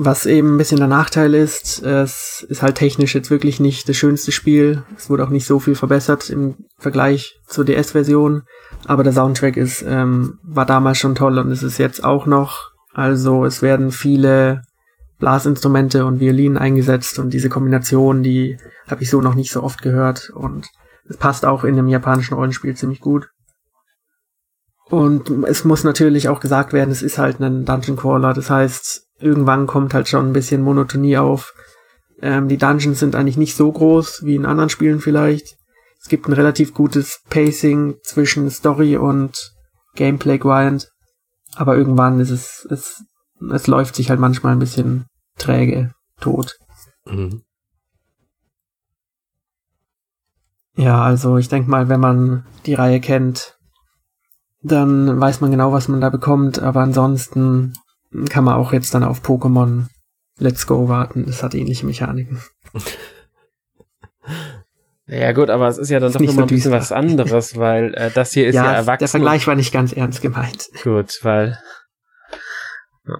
Was eben ein bisschen der Nachteil ist, es ist halt technisch jetzt wirklich nicht das schönste Spiel. Es wurde auch nicht so viel verbessert im Vergleich zur DS-Version. Aber der Soundtrack ist, ähm, war damals schon toll und ist es jetzt auch noch. Also es werden viele Blasinstrumente und Violinen eingesetzt und diese Kombination, die habe ich so noch nicht so oft gehört. Und Es passt auch in dem japanischen Rollenspiel ziemlich gut. Und es muss natürlich auch gesagt werden, es ist halt ein Dungeon Crawler. Das heißt, irgendwann kommt halt schon ein bisschen Monotonie auf. Ähm, die Dungeons sind eigentlich nicht so groß wie in anderen Spielen vielleicht. Es gibt ein relativ gutes Pacing zwischen Story und Gameplay Grind. Aber irgendwann ist es, es, es läuft sich halt manchmal ein bisschen träge, tot. Mhm. Ja, also ich denke mal, wenn man die Reihe kennt, dann weiß man genau, was man da bekommt, aber ansonsten kann man auch jetzt dann auf Pokémon Let's Go warten. Das hat ähnliche Mechaniken. Ja gut, aber es ist ja dann ist doch nochmal so ein bisschen was anderes, weil äh, das hier ist ja, ja erwachsen. Der Vergleich war nicht ganz ernst gemeint. Gut, weil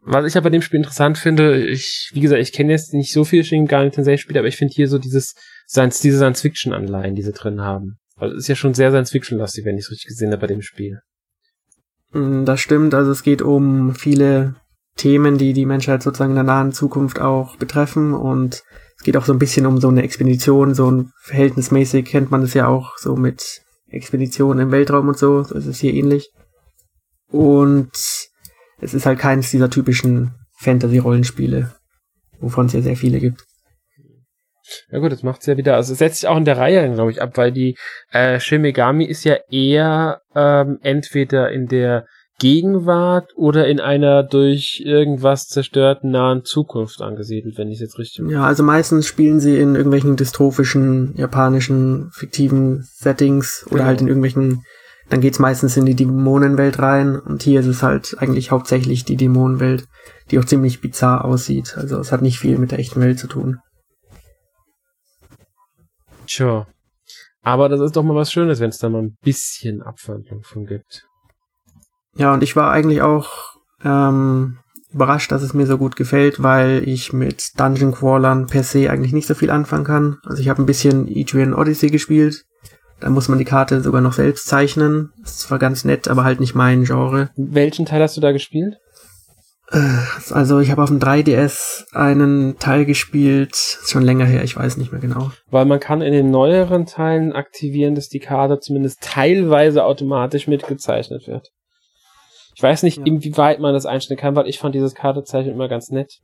was ich aber bei dem Spiel interessant finde, ich, wie gesagt, ich kenne jetzt nicht so viele Shin Megami Tensei Spiele, aber ich finde hier so dieses Science, diese Science Fiction Anleihen, die sie drin haben. Weil es ist ja schon sehr Science Fiction lastig, wenn ich es richtig gesehen habe bei dem Spiel. Mm, das stimmt, also es geht um viele Themen, die die Menschheit sozusagen in der nahen Zukunft auch betreffen und es geht auch so ein bisschen um so eine Expedition, so ein verhältnismäßig kennt man es ja auch so mit Expeditionen im Weltraum und so, so ist es hier ähnlich. Und es ist halt keines dieser typischen Fantasy-Rollenspiele, wovon es ja sehr viele gibt. Ja gut, das macht's ja wieder, also es setzt sich auch in der Reihe, glaube ich, ab, weil die äh, Shimegami ist ja eher ähm, entweder in der Gegenwart oder in einer durch irgendwas zerstörten nahen Zukunft angesiedelt, wenn ich jetzt richtig. Ja, also meistens spielen sie in irgendwelchen dystrophischen, japanischen, fiktiven Settings oder genau. halt in irgendwelchen, dann geht's meistens in die Dämonenwelt rein und hier ist es halt eigentlich hauptsächlich die Dämonenwelt, die auch ziemlich bizarr aussieht. Also es hat nicht viel mit der echten Welt zu tun. Tja. Aber das ist doch mal was Schönes, wenn es da mal ein bisschen Abwandlung von gibt. Ja, und ich war eigentlich auch ähm, überrascht, dass es mir so gut gefällt, weil ich mit Dungeon Crawlern per se eigentlich nicht so viel anfangen kann. Also ich habe ein bisschen Adrian Odyssey gespielt. Da muss man die Karte sogar noch selbst zeichnen. Das ist zwar ganz nett, aber halt nicht mein Genre. Welchen Teil hast du da gespielt? Äh, also ich habe auf dem 3DS einen Teil gespielt, ist schon länger her, ich weiß nicht mehr genau. Weil man kann in den neueren Teilen aktivieren, dass die Karte zumindest teilweise automatisch mitgezeichnet wird. Ich weiß nicht, ja. inwieweit man das einstellen kann, weil ich fand dieses Kartezeichen immer ganz nett.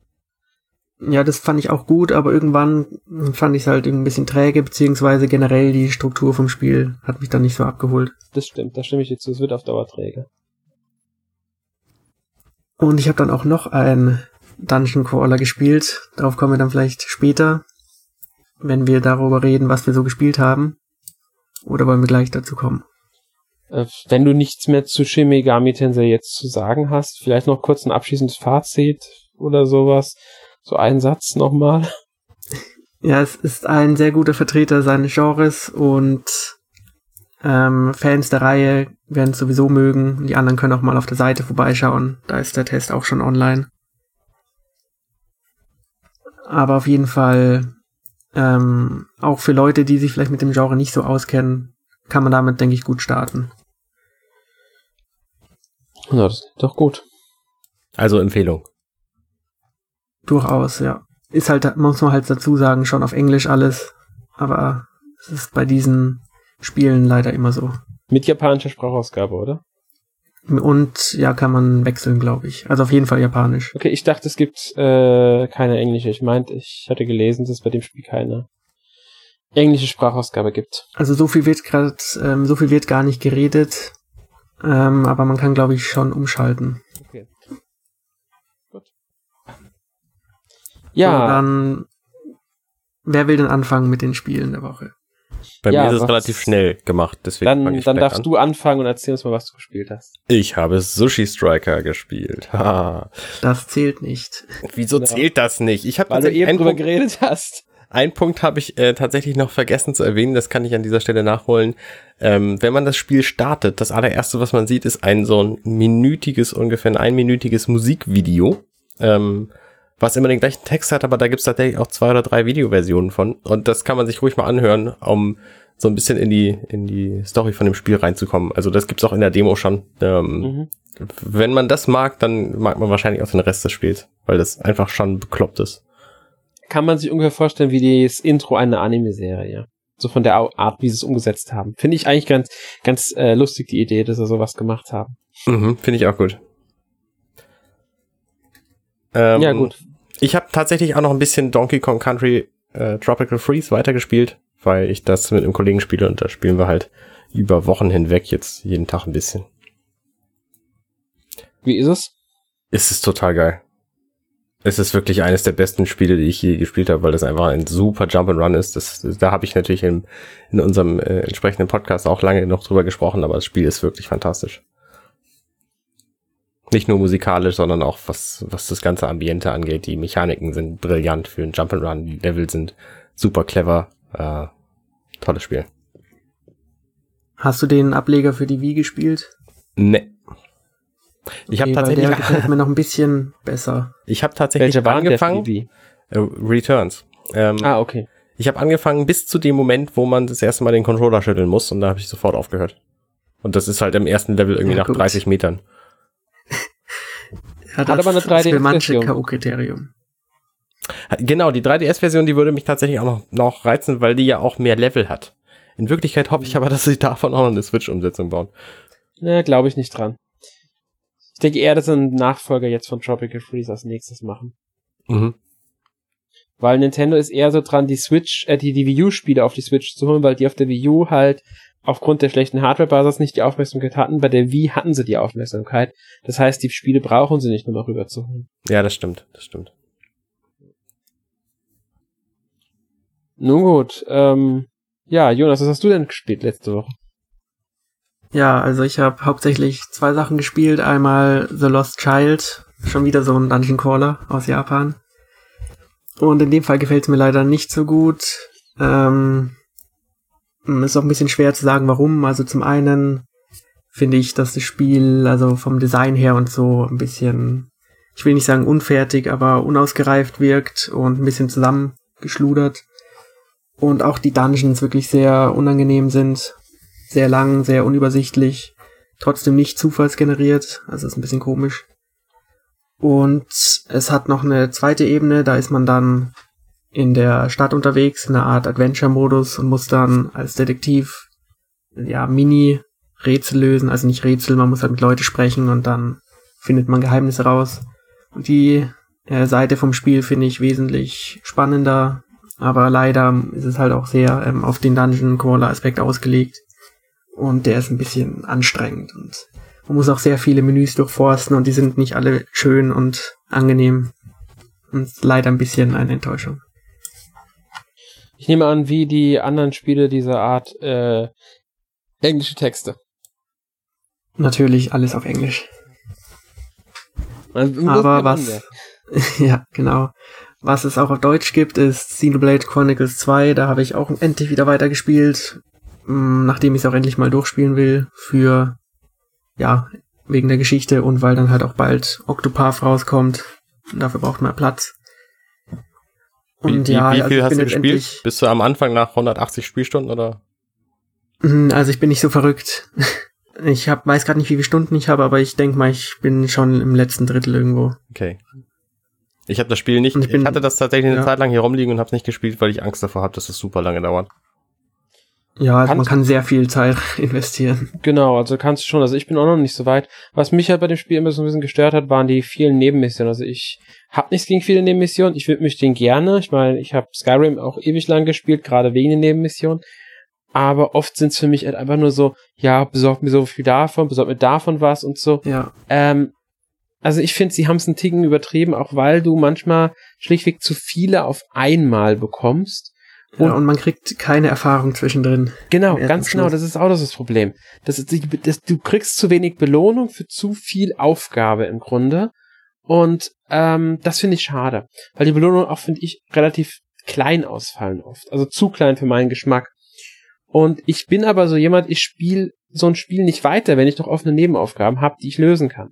Ja, das fand ich auch gut, aber irgendwann fand ich es halt ein bisschen träge, beziehungsweise generell die Struktur vom Spiel hat mich dann nicht so abgeholt. Das stimmt, da stimme ich dir zu, es wird auf Dauer träge. Und ich habe dann auch noch ein Dungeon Crawler gespielt. Darauf kommen wir dann vielleicht später, wenn wir darüber reden, was wir so gespielt haben. Oder wollen wir gleich dazu kommen? Äh, wenn du nichts mehr zu Shin Megami Tensei jetzt zu sagen hast, vielleicht noch kurz ein abschließendes Fazit oder sowas. So ein Satz nochmal. Ja, es ist ein sehr guter Vertreter seines Genres und ähm, Fans der Reihe werden es sowieso mögen. Die anderen können auch mal auf der Seite vorbeischauen. Da ist der Test auch schon online. Aber auf jeden Fall ähm, auch für Leute, die sich vielleicht mit dem Genre nicht so auskennen, kann man damit, denke ich, gut starten. Ja, das ist doch gut. Also Empfehlung. Durchaus, ja. Ist halt, muss man halt dazu sagen, schon auf Englisch alles. Aber es ist bei diesen Spielen leider immer so. Mit japanischer Sprachausgabe, oder? Und ja, kann man wechseln, glaube ich. Also auf jeden Fall japanisch. Okay, ich dachte, es gibt äh, keine englische. Ich meinte, ich hatte gelesen, dass es bei dem Spiel keine englische Sprachausgabe gibt. Also so viel wird gerade, ähm, so viel wird gar nicht geredet, ähm, aber man kann, glaube ich, schon umschalten. Okay. Gut. Ja. So, dann, wer will denn anfangen mit den Spielen der Woche? Bei ja, mir ist es relativ schnell gemacht, deswegen Dann, dann darfst an. du anfangen und erzähl uns mal, was du gespielt hast. Ich habe Sushi Striker gespielt. das zählt nicht. Wieso ja. zählt das nicht? Ich habe Weil du eben drüber geredet hast. Ein Punkt habe ich äh, tatsächlich noch vergessen zu erwähnen, das kann ich an dieser Stelle nachholen. Ähm, wenn man das Spiel startet, das allererste, was man sieht, ist ein so ein minütiges, ungefähr ein einminütiges Musikvideo, ähm, was immer den gleichen Text hat, aber da gibt es tatsächlich auch zwei oder drei Videoversionen von. Und das kann man sich ruhig mal anhören, um so ein bisschen in die, in die Story von dem Spiel reinzukommen. Also das gibt's auch in der Demo schon. Ähm, mhm. Wenn man das mag, dann mag man wahrscheinlich auch den Rest des Spiels, weil das einfach schon bekloppt ist kann man sich ungefähr vorstellen wie das Intro einer Anime-Serie. So von der Art, wie sie es umgesetzt haben. Finde ich eigentlich ganz, ganz äh, lustig, die Idee, dass sie sowas gemacht haben. Mhm, Finde ich auch gut. Ähm, ja, gut. Ich habe tatsächlich auch noch ein bisschen Donkey Kong Country äh, Tropical Freeze weitergespielt, weil ich das mit einem Kollegen spiele und da spielen wir halt über Wochen hinweg jetzt jeden Tag ein bisschen. Wie ist es? Es ist total geil. Es ist wirklich eines der besten Spiele, die ich je gespielt habe, weil das einfach ein super Jump and Run ist. Das, da habe ich natürlich in, in unserem äh, entsprechenden Podcast auch lange noch drüber gesprochen, aber das Spiel ist wirklich fantastisch. Nicht nur musikalisch, sondern auch was, was das ganze Ambiente angeht. Die Mechaniken sind brillant für ein Jump and Run. Die Level sind super clever. Äh, tolles Spiel. Hast du den Ableger für die Wii gespielt? Ne. Ich habe Okay, weil tatsächlich, Der gefällt mir noch ein bisschen besser. ich habe tatsächlich Welche waren der angefangen. Äh, Returns. Ähm, Ah, okay. Ich habe angefangen bis zu dem Moment, wo man das erste Mal den Controller schütteln muss und da habe ich sofort aufgehört. Und das ist halt im ersten Level irgendwie Ja, nach gut. 30 Metern. Ja, Hat aber eine ist für manche 3DS-Version. K.O.-Kriterium. Genau, die 3DS-Version, die würde mich tatsächlich auch noch, noch reizen, weil die ja auch mehr Level hat. In Wirklichkeit hoffe ich aber, dass sie davon auch noch eine Switch-Umsetzung bauen. Ne, glaube ich nicht dran. Ich denke eher, dass sie einen Nachfolger jetzt von Tropical Freeze als nächstes machen. Mhm. Weil Nintendo ist eher so dran, die Switch, äh, die, die Wii U-Spiele auf die Switch zu holen, weil die auf der Wii U halt aufgrund der schlechten Hardware-Basis nicht die Aufmerksamkeit hatten. Bei der Wii hatten sie die Aufmerksamkeit. Das heißt, die Spiele brauchen sie nicht nochmal rüberzuholen. Ja, das stimmt, das stimmt. Nun gut, ähm, ja, Jonas, was hast du denn gespielt letzte Woche? Ja, also ich habe hauptsächlich zwei Sachen gespielt. Einmal The Lost Child, schon wieder so ein Dungeon Crawler aus Japan. Und in dem Fall gefällt es mir leider nicht so gut. Ähm, ist auch ein bisschen schwer zu sagen, warum. Also zum einen finde ich, dass das Spiel, also vom Design her und so, ein bisschen, ich will nicht sagen unfertig, aber unausgereift wirkt und ein bisschen zusammengeschludert. Und auch die Dungeons wirklich sehr unangenehm sind sehr lang, sehr unübersichtlich, trotzdem nicht zufallsgeneriert, also ist ein bisschen komisch. Und es hat noch eine zweite Ebene, da ist man dann in der Stadt unterwegs, in einer Art Adventure-Modus und muss dann als Detektiv ja Mini-Rätsel lösen, also nicht Rätsel, man muss halt mit Leuten sprechen und dann findet man Geheimnisse raus. Und die äh, Seite vom Spiel finde ich wesentlich spannender, aber leider ist es halt auch sehr ähm, auf den Dungeon Crawler Aspekt ausgelegt und der ist ein bisschen anstrengend und man muss auch sehr viele Menüs durchforsten und die sind nicht alle schön und angenehm und leider ein bisschen eine Enttäuschung. Ich nehme an, wie die anderen Spiele dieser Art, äh, englische Texte. Natürlich alles auf Englisch. Aber was, ja, genau. Was es auch auf Deutsch gibt, ist Xenoblade Chronicles 2. Da habe ich auch endlich wieder weitergespielt, nachdem ich es auch endlich mal durchspielen will. Für, ja, wegen der Geschichte und weil dann halt auch bald Octopath rauskommt. Und dafür braucht man Platz. Wie, wie, ja, wie also viel ich hast du gespielt? Bist du am Anfang nach 180 Spielstunden oder? Mhm, Also ich bin nicht so verrückt. Ich hab, weiß gerade nicht, wie viele Stunden ich habe, aber ich denke mal, ich bin schon im letzten Drittel irgendwo. Okay. Ich habe das Spiel nicht. Und Ich, ich bin- hatte das tatsächlich eine ja. Zeit lang hier rumliegen und habe es nicht gespielt, weil ich Angst davor habe, dass es super lange dauert. Ja, also Kannst- man kann sehr viel Zeit investieren. Genau, also kannst du schon. Also ich bin auch noch nicht so weit. Was mich halt bei dem Spiel immer so ein bisschen gestört hat, waren die vielen Nebenmissionen. Also ich habe nichts gegen viele Nebenmissionen. Ich würde mich den gerne. Ich meine, ich habe Skyrim auch ewig lang gespielt, gerade wegen den Nebenmissionen. Aber oft sind es für mich halt einfach nur so, ja, besorgt mir so viel davon, besorgt mir davon was und so. Ja, Ähm, also ich finde, sie haben es einen Ticken übertrieben, auch weil du manchmal schlichtweg zu viele auf einmal bekommst. Ja, und man kriegt keine Erfahrung zwischendrin. Genau, ganz genau, das ist auch das, das Problem. Das ist, das, du kriegst zu wenig Belohnung für zu viel Aufgabe im Grunde. Und ähm, das finde ich schade. Weil die Belohnungen auch, finde ich, relativ klein ausfallen oft. Also zu klein für meinen Geschmack. Und ich bin aber so jemand, ich spiele so ein Spiel nicht weiter, wenn ich noch offene Nebenaufgaben habe, die ich lösen kann.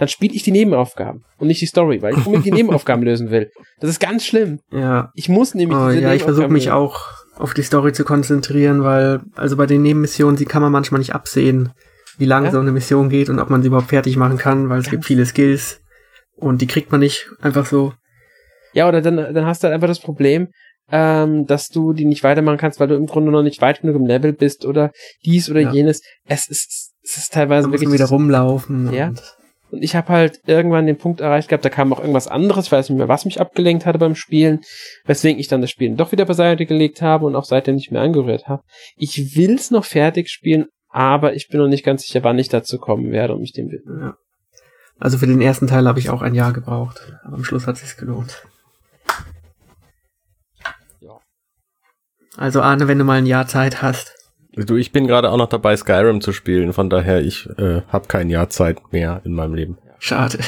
Dann spiele ich die Nebenaufgaben und nicht die Story, weil ich unbedingt die Nebenaufgaben lösen will. Das ist ganz schlimm. Ja, Ich muss nämlich oh, diese ja ich versuche mich auch auf die Story zu konzentrieren, weil also bei den Nebenmissionen, die kann man manchmal nicht absehen, wie lange Ja. so eine Mission geht und ob man sie überhaupt fertig machen kann, weil es gibt viele Skills und die kriegt man nicht einfach so. Ja, oder dann, dann hast du halt einfach das Problem, ähm, dass du die nicht weitermachen kannst, weil du im Grunde noch nicht weit genug im Level bist oder dies oder Ja. jenes. Es ist, es ist teilweise wirklich wieder rumlaufen. Ja. Und- ich habe halt irgendwann den Punkt erreicht gehabt, da kam auch irgendwas anderes, ich weiß nicht mehr, was mich abgelenkt hatte beim Spielen, weswegen ich dann das Spielen doch wieder beiseite gelegt habe und auch seitdem nicht mehr angerührt habe. Ich will's noch fertig spielen, aber ich bin noch nicht ganz sicher, wann ich dazu kommen werde und mich dem widmen. Ja. Also für den ersten Teil habe ich auch ein Jahr gebraucht, aber am Schluss hat sich's gelohnt. Ja. Also Arne, wenn du mal ein Jahr Zeit hast. Du, ich bin gerade auch noch dabei, Skyrim zu spielen. Von daher, ich äh, habe kein Jahr Zeit mehr in meinem Leben. Schade.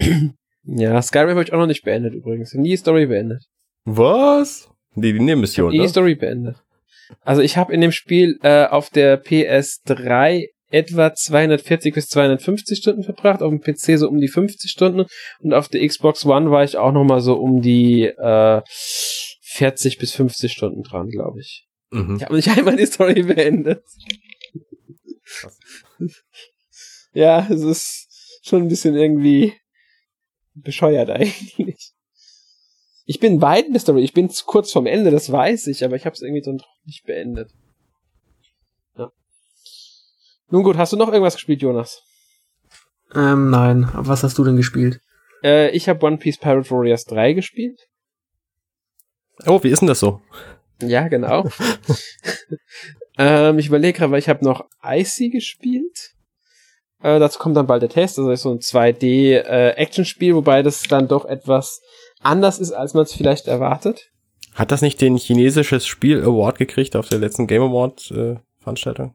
Ja, Skyrim habe ich auch noch nicht beendet übrigens. Nie Story beendet. Was? Die, die Nebenmission, habe nie ne? Story beendet. Also ich habe in dem Spiel äh, auf der PS3 etwa 240 bis 250 Stunden verbracht, auf dem PC so um die 50 Stunden und auf der Xbox One war ich auch noch mal so um die äh, 40 bis 50 Stunden dran, glaube ich. Mhm. Ich habe nicht einmal die Story beendet. ja, es ist schon ein bisschen irgendwie bescheuert eigentlich. Ich bin weit in der Story, ich bin kurz vom Ende, das weiß ich, aber ich habe es irgendwie dann doch nicht beendet. Ja. Nun gut, hast du noch irgendwas gespielt, Jonas? Ähm, nein. Aber was hast du denn gespielt? Äh, ich habe One Piece Pirate Warriors 3 gespielt. Oh, wie ist denn das so? Ja, genau. ähm, ich überlege gerade, weil ich habe noch Icy gespielt. Äh, dazu kommt dann bald der Test. Also das ist so ein 2D-Action-Spiel, wobei das dann doch etwas anders ist, als man es vielleicht erwartet. Hat das nicht den chinesisches Spiel Award gekriegt auf der letzten Game Award äh, Veranstaltung?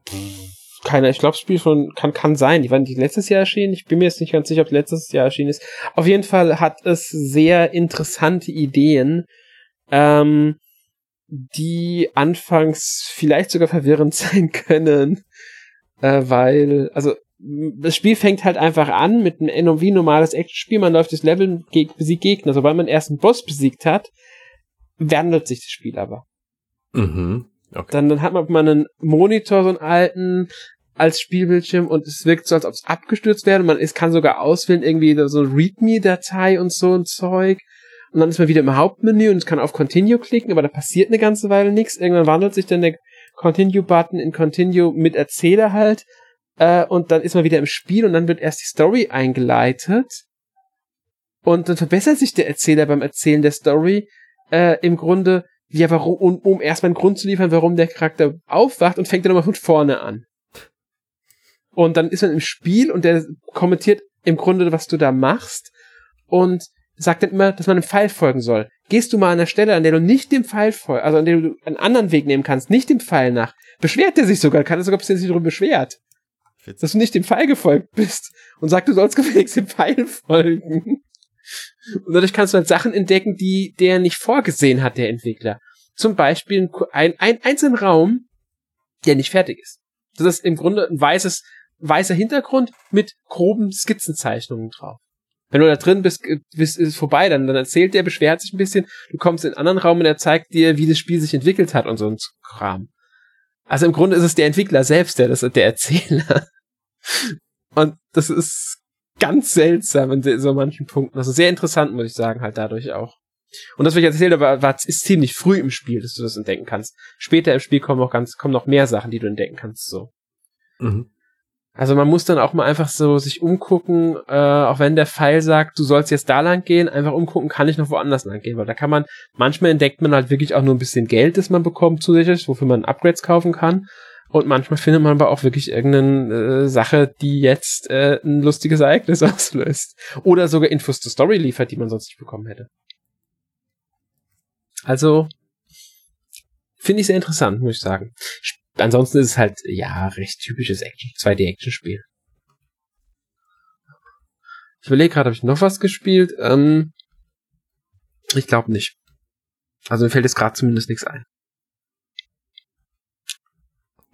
Keiner, ich glaube, das Spiel von kann kann sein. Die waren nicht letztes Jahr erschienen. Ich bin mir jetzt nicht ganz sicher, ob es letztes Jahr erschienen ist. Auf jeden Fall hat es sehr interessante Ideen, ähm, die anfangs vielleicht sogar verwirrend sein können, äh, weil also das Spiel fängt halt einfach an mit einem wie normales Actionspiel. Man läuft das Level geg besiegt Gegner. Sobald man erst einen Boss besiegt hat, wandelt sich das Spiel aber. Mhm. Okay. Dann, dann hat man mal einen Monitor, so einen alten, als Spielbildschirm und es wirkt so, als ob es abgestürzt wäre. Man es kann sogar auswählen, irgendwie so eine README-Datei und so ein Zeug. Und dann ist man wieder im Hauptmenü und kann auf Continue klicken, aber da passiert eine ganze Weile nichts. Irgendwann wandelt sich dann der Continue-Button in Continue mit Erzähler halt. Äh, und dann ist man wieder im Spiel und dann wird erst die Story eingeleitet. Und dann verbessert sich der Erzähler beim Erzählen der Story äh, im Grunde, ja, warum, um, um erstmal einen Grund zu liefern, warum der Charakter aufwacht und fängt dann nochmal von vorne an. Und dann ist man im Spiel und der kommentiert im Grunde, was du da machst und sagt dann immer, dass man einem Pfeil folgen soll. Gehst du mal an einer Stelle, an der du nicht dem Pfeil folgst, also an der du einen anderen Weg nehmen kannst, nicht dem Pfeil nach, beschwert er sich sogar, kann er sogar bisschen sich darüber beschwert, dass du nicht dem Pfeil gefolgt bist und sagt, du sollst gefälligst dem Pfeil folgen. Und dadurch kannst du halt Sachen entdecken, die der nicht vorgesehen hat, der Entwickler. Zum Beispiel ein, ein einzelnen Raum, der nicht fertig ist. Das ist im Grunde ein weißes, weißer Hintergrund mit groben Skizzenzeichnungen drauf. Wenn du da drin bist, bist ist vorbei, dann, dann erzählt der, beschwert sich ein bisschen, du kommst in einen anderen Raum und er zeigt dir, wie das Spiel sich entwickelt hat und so ein Kram. Also im Grunde ist es der Entwickler selbst, der das, der Erzähler. Und das ist ganz seltsam in so manchen Punkten. Also sehr interessant, muss ich sagen, halt dadurch auch. Und das, was ich erzählt habe, war, ist ziemlich früh im Spiel, dass du das entdecken kannst. Später im Spiel kommen noch ganz, kommen noch mehr Sachen, die du entdecken kannst, so. Mhm. Also man muss dann auch mal einfach so sich umgucken, äh, auch wenn der Pfeil sagt, du sollst jetzt da lang gehen, einfach umgucken, kann ich noch woanders lang gehen, weil da kann man, manchmal entdeckt man halt wirklich auch nur ein bisschen Geld, das man bekommt zusätzlich, wofür man Upgrades kaufen kann. Und manchmal findet man aber auch wirklich irgendeine äh, Sache, die jetzt äh, ein lustiges Ereignis auslöst. Oder sogar Infos zur Story liefert, die man sonst nicht bekommen hätte. Also, finde ich sehr interessant, muss ich sagen. Ansonsten ist es halt, ja, recht typisches Action, 2D-Action-Spiel. Ich überlege gerade, habe ich noch was gespielt? Ähm, ich glaube nicht. Also mir fällt jetzt gerade zumindest nichts ein.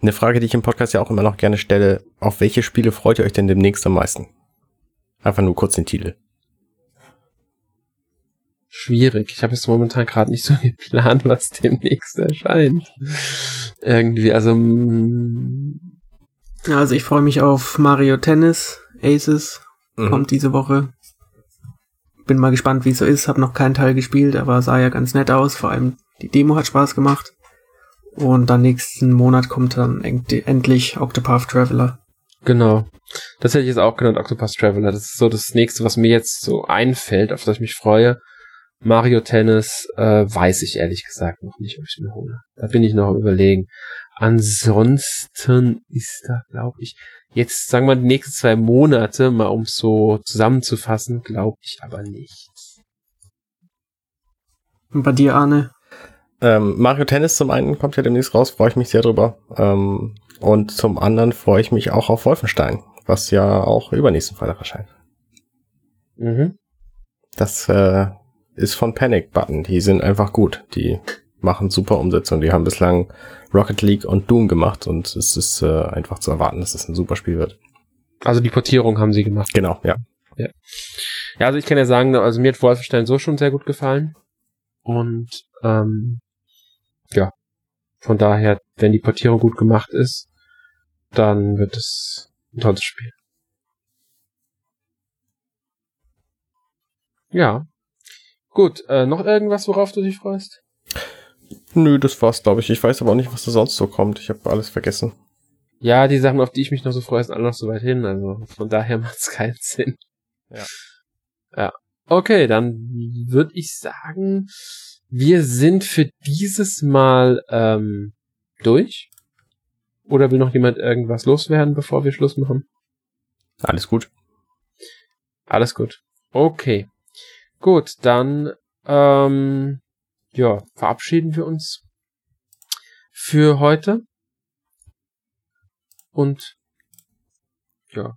Eine Frage, die ich im Podcast ja auch immer noch gerne stelle, auf welche Spiele freut ihr euch denn demnächst am meisten? Einfach nur kurz den Titel. Schwierig. Ich habe jetzt momentan gerade nicht so geplant, was demnächst erscheint. Irgendwie, also mm, Also ich freue mich auf Mario Tennis, Aces, Mhm. kommt diese Woche. bin mal gespannt, wie es so ist. Hab noch keinen Teil gespielt, aber sah ja ganz nett aus. Vor allem die Demo hat Spaß gemacht. Und dann nächsten Monat kommt dann endlich Octopath Traveler. Genau. Das hätte ich jetzt auch genannt, Octopath Traveler. Das ist so das nächste, was mir jetzt so einfällt, auf das ich mich freue. Mario Tennis äh, weiß ich ehrlich gesagt noch nicht, ob ich es mir hole. Da bin ich noch am überlegen. Ansonsten ist da, glaube ich, jetzt sagen wir die nächsten zwei Monate, mal um so zusammenzufassen, glaube ich aber nicht. Und bei dir, Arne? Ähm, Mario Tennis zum einen kommt ja demnächst raus, freue ich mich sehr drüber. Ähm, und zum anderen freue ich mich auch auf Wolfenstein, was ja auch übernächsten Freitag erscheint. Mhm. Das äh, ist von Panic Button. Die sind einfach gut. Die machen super Umsetzung. Die haben bislang Rocket League und Doom gemacht und es ist äh, einfach zu erwarten, dass es ein super Spiel wird. Also die Portierung haben sie gemacht. Genau, ja. Ja, ja also ich kann ja sagen, also mir hat Wolfenstein so schon sehr gut gefallen. Und ähm, ja, von daher, wenn die Portierung gut gemacht ist, dann wird es ein tolles Spiel. Ja. Gut, äh, noch irgendwas, worauf du dich freust? Nö, das war's, glaube ich. Ich weiß aber auch nicht, was da sonst so kommt. Ich habe alles vergessen. Ja, die Sachen, auf die ich mich noch so freue, sind alle noch so weit hin. Also von daher macht's keinen Sinn. Ja. Ja. Okay, dann würde ich sagen, wir sind für dieses Mal ähm, durch. Oder will noch jemand irgendwas loswerden, bevor wir Schluss machen? Alles gut. Alles gut. Okay. Gut, dann ähm, ja, verabschieden wir uns für heute. Und ja.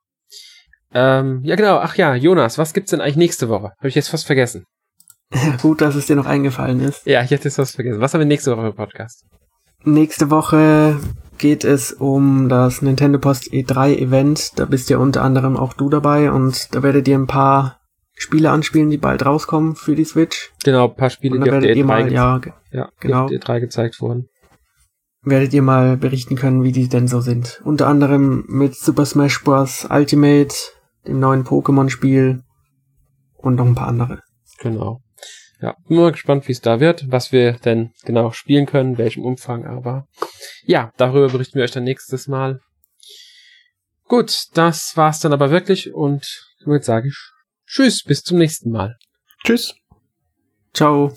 Ähm, ja, genau. Ach ja, Jonas, was gibt's denn eigentlich nächste Woche? Habe ich jetzt fast vergessen. Gut, dass es dir noch eingefallen ist. Ja, ich hätte es fast vergessen. Was haben wir nächste Woche im Podcast? Nächste Woche geht es um das Nintendo Post E3 Event. Da bist ja unter anderem auch du dabei und da werdet ihr ein paar Spiele anspielen, die bald rauskommen für die Switch. Genau, ein paar Spiele, die auf der E3, mal, ja, ja, genau. die auf der E3 gezeigt wurden. Werdet ihr mal berichten können, wie die denn so sind. Unter anderem mit Super Smash Bros. Ultimate, dem neuen Pokémon-Spiel und noch ein paar andere. Genau. Ja, bin mal gespannt, wie es da wird, was wir denn genau spielen können, welchem Umfang, aber ja, darüber berichten wir euch dann nächstes Mal. Gut, das war's dann aber wirklich und damit sage ich Tschüss, bis zum nächsten Mal. Tschüss. Ciao.